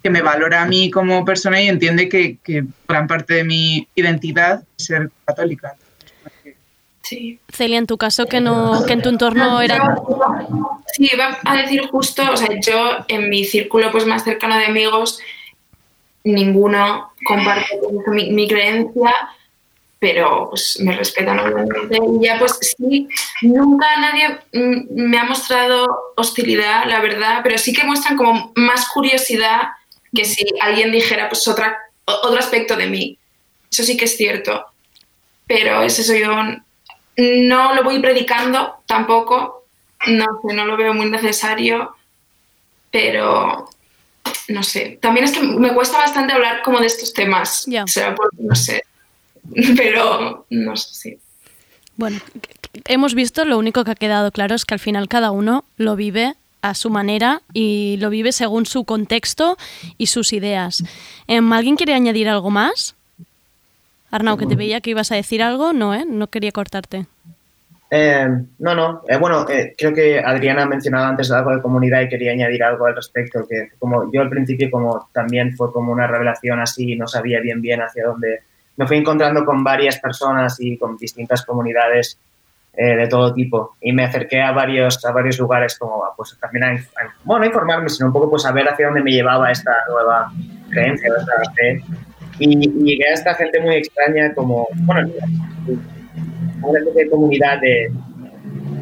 que me valora a mí como persona y entiende que, que gran parte de mi identidad es ser católica. Sí. Celia, en tu caso, que, no, que en tu entorno era... Sí, iba a decir justo, o sea, yo en mi círculo pues más cercano de amigos, ninguno comparte mi, mi creencia, pero pues me respetan obviamente. Y ya pues sí, nunca nadie me ha mostrado hostilidad, la verdad, pero sí que muestran como más curiosidad que si alguien dijera pues otra, otro aspecto de mí. Eso sí que es cierto. Pero es eso, yo no lo voy predicando tampoco, no sé, no lo veo muy necesario, pero no sé. También es que me cuesta bastante hablar como de estos temas. Será por, no sé, pero no sé, sí. Bueno, hemos visto, lo único que ha quedado claro es que al final cada uno lo vive a su manera y lo vive según su contexto y sus ideas. Em, ¿Alguien quiere añadir algo más? Arnau, que te veía que ibas a decir algo, no, ¿eh? No quería cortarte. Eh, no, no. Eh, bueno, eh, creo que Adriana ha mencionado antes algo de comunidad y quería añadir algo al respecto. Que como yo al principio, como también fue como una revelación así, no sabía bien bien hacia dónde. Me fui encontrando con varias personas y con distintas comunidades de todo tipo y me acerqué a varios a varios lugares como pues también a, a- bueno no informarme sino un poco pues a ver hacia dónde me llevaba esta nueva creencia esta fe y, y llegué a esta gente muy extraña como bueno una especie de comunidad de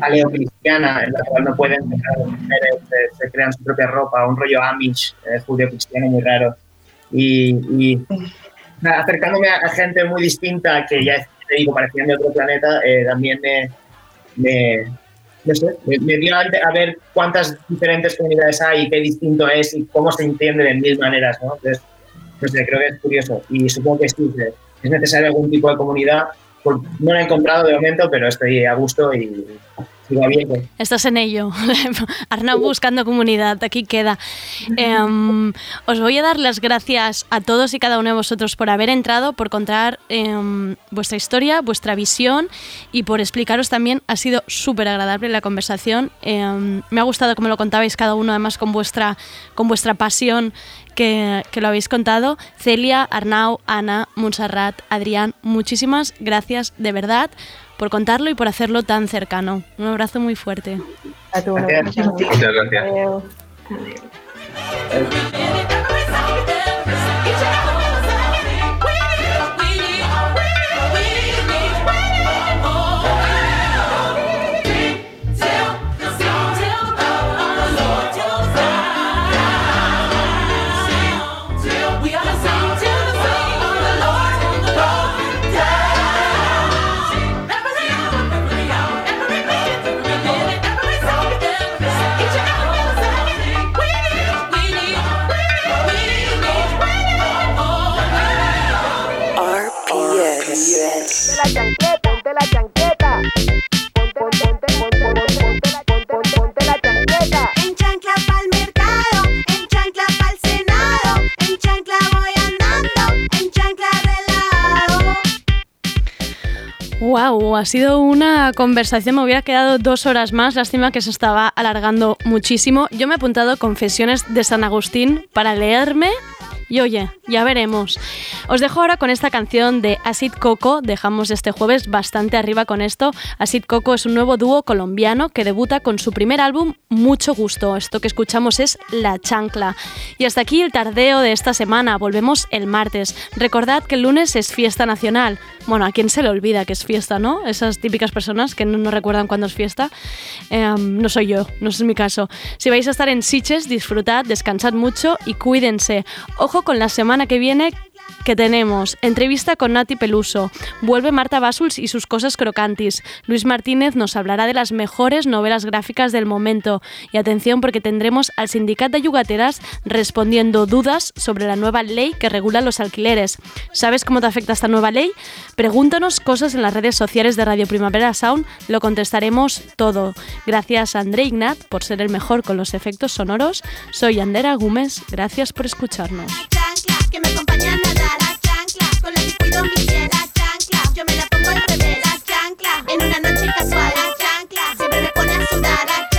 paleocristiana en la cual no pueden dejar las mujeres, se, se crean su propia ropa, un rollo Amish, eh, judío-cristiano muy raro. Y, y acercándome a, gente muy distinta que ya te digo, parecían de otro planeta, eh, también me, me, no sé, me, me dio a, ver cuántas diferentes comunidades hay qué distinto es y cómo se entiende de mil maneras, ¿no? Entonces, no sé, creo que es curioso y supongo que sí, es necesario algún tipo de comunidad. No la he encontrado de momento, pero estoy a gusto y Estás en ello. Arnau buscando comunidad, aquí queda. Em, os voy a dar las gracias a todos y cada uno de vosotros por haber entrado, por contar em, vuestra historia, vuestra visión y por explicaros también. Ha sido súper agradable la conversación. Em, me ha gustado cómo lo contabais cada uno, además con vuestra, con vuestra pasión que, que lo habéis contado. Celia, Arnau, Ana, Montserrat, Adrián, muchísimas gracias de verdad por contarlo y por hacerlo tan cercano. Un abrazo muy fuerte. A tu, Gracias. Muchas gracias. RPS. Ha sido una conversación, me hubiera quedado dos horas más, lástima que se estaba alargando muchísimo. Yo me he apuntado Confesiones de San Agustín para leerme y oye, ya veremos. Os dejo ahora con esta canción de Acid Coco. Dejamos este jueves bastante arriba con esto. Acid Coco es un nuevo dúo colombiano que debuta con su primer álbum Mucho Gusto. Esto que escuchamos es La Chancla. Y hasta aquí el tardeo de esta semana. Volvemos el martes. Recordad que el lunes es fiesta nacional. Bueno, a quién se le olvida que es fiesta, ¿no? Esas típicas personas que no, no recuerdan cuándo es fiesta. Em, no soy yo, no es mi caso. Si vais a estar en Siches, disfrutad, descansad mucho y cuídense. Ojo con la semana que viene que tenemos entrevista con Nati Peluso, vuelve Marta Basuls y sus cosas crocantis. Luis Martínez nos hablará de las mejores novelas gráficas del momento. Y atención porque tendremos al Sindicat de Yugateras respondiendo dudas sobre la nueva ley que regula los alquileres. ¿Sabes cómo te afecta esta nueva ley? Pregúntanos cosas en las redes sociales de Radio Primavera Sound, lo contestaremos todo. Gracias a André Ignat por ser el mejor con los efectos sonoros. Soy Andera Gómez, gracias por escucharnos que me acompañan a dar las chanclas. Con las que cuido mi piel, las chanclas. Yo me la pongo al revés, las chanclas. En una noche casual, las chanclas. Siempre me pone a sudar, las chanclas.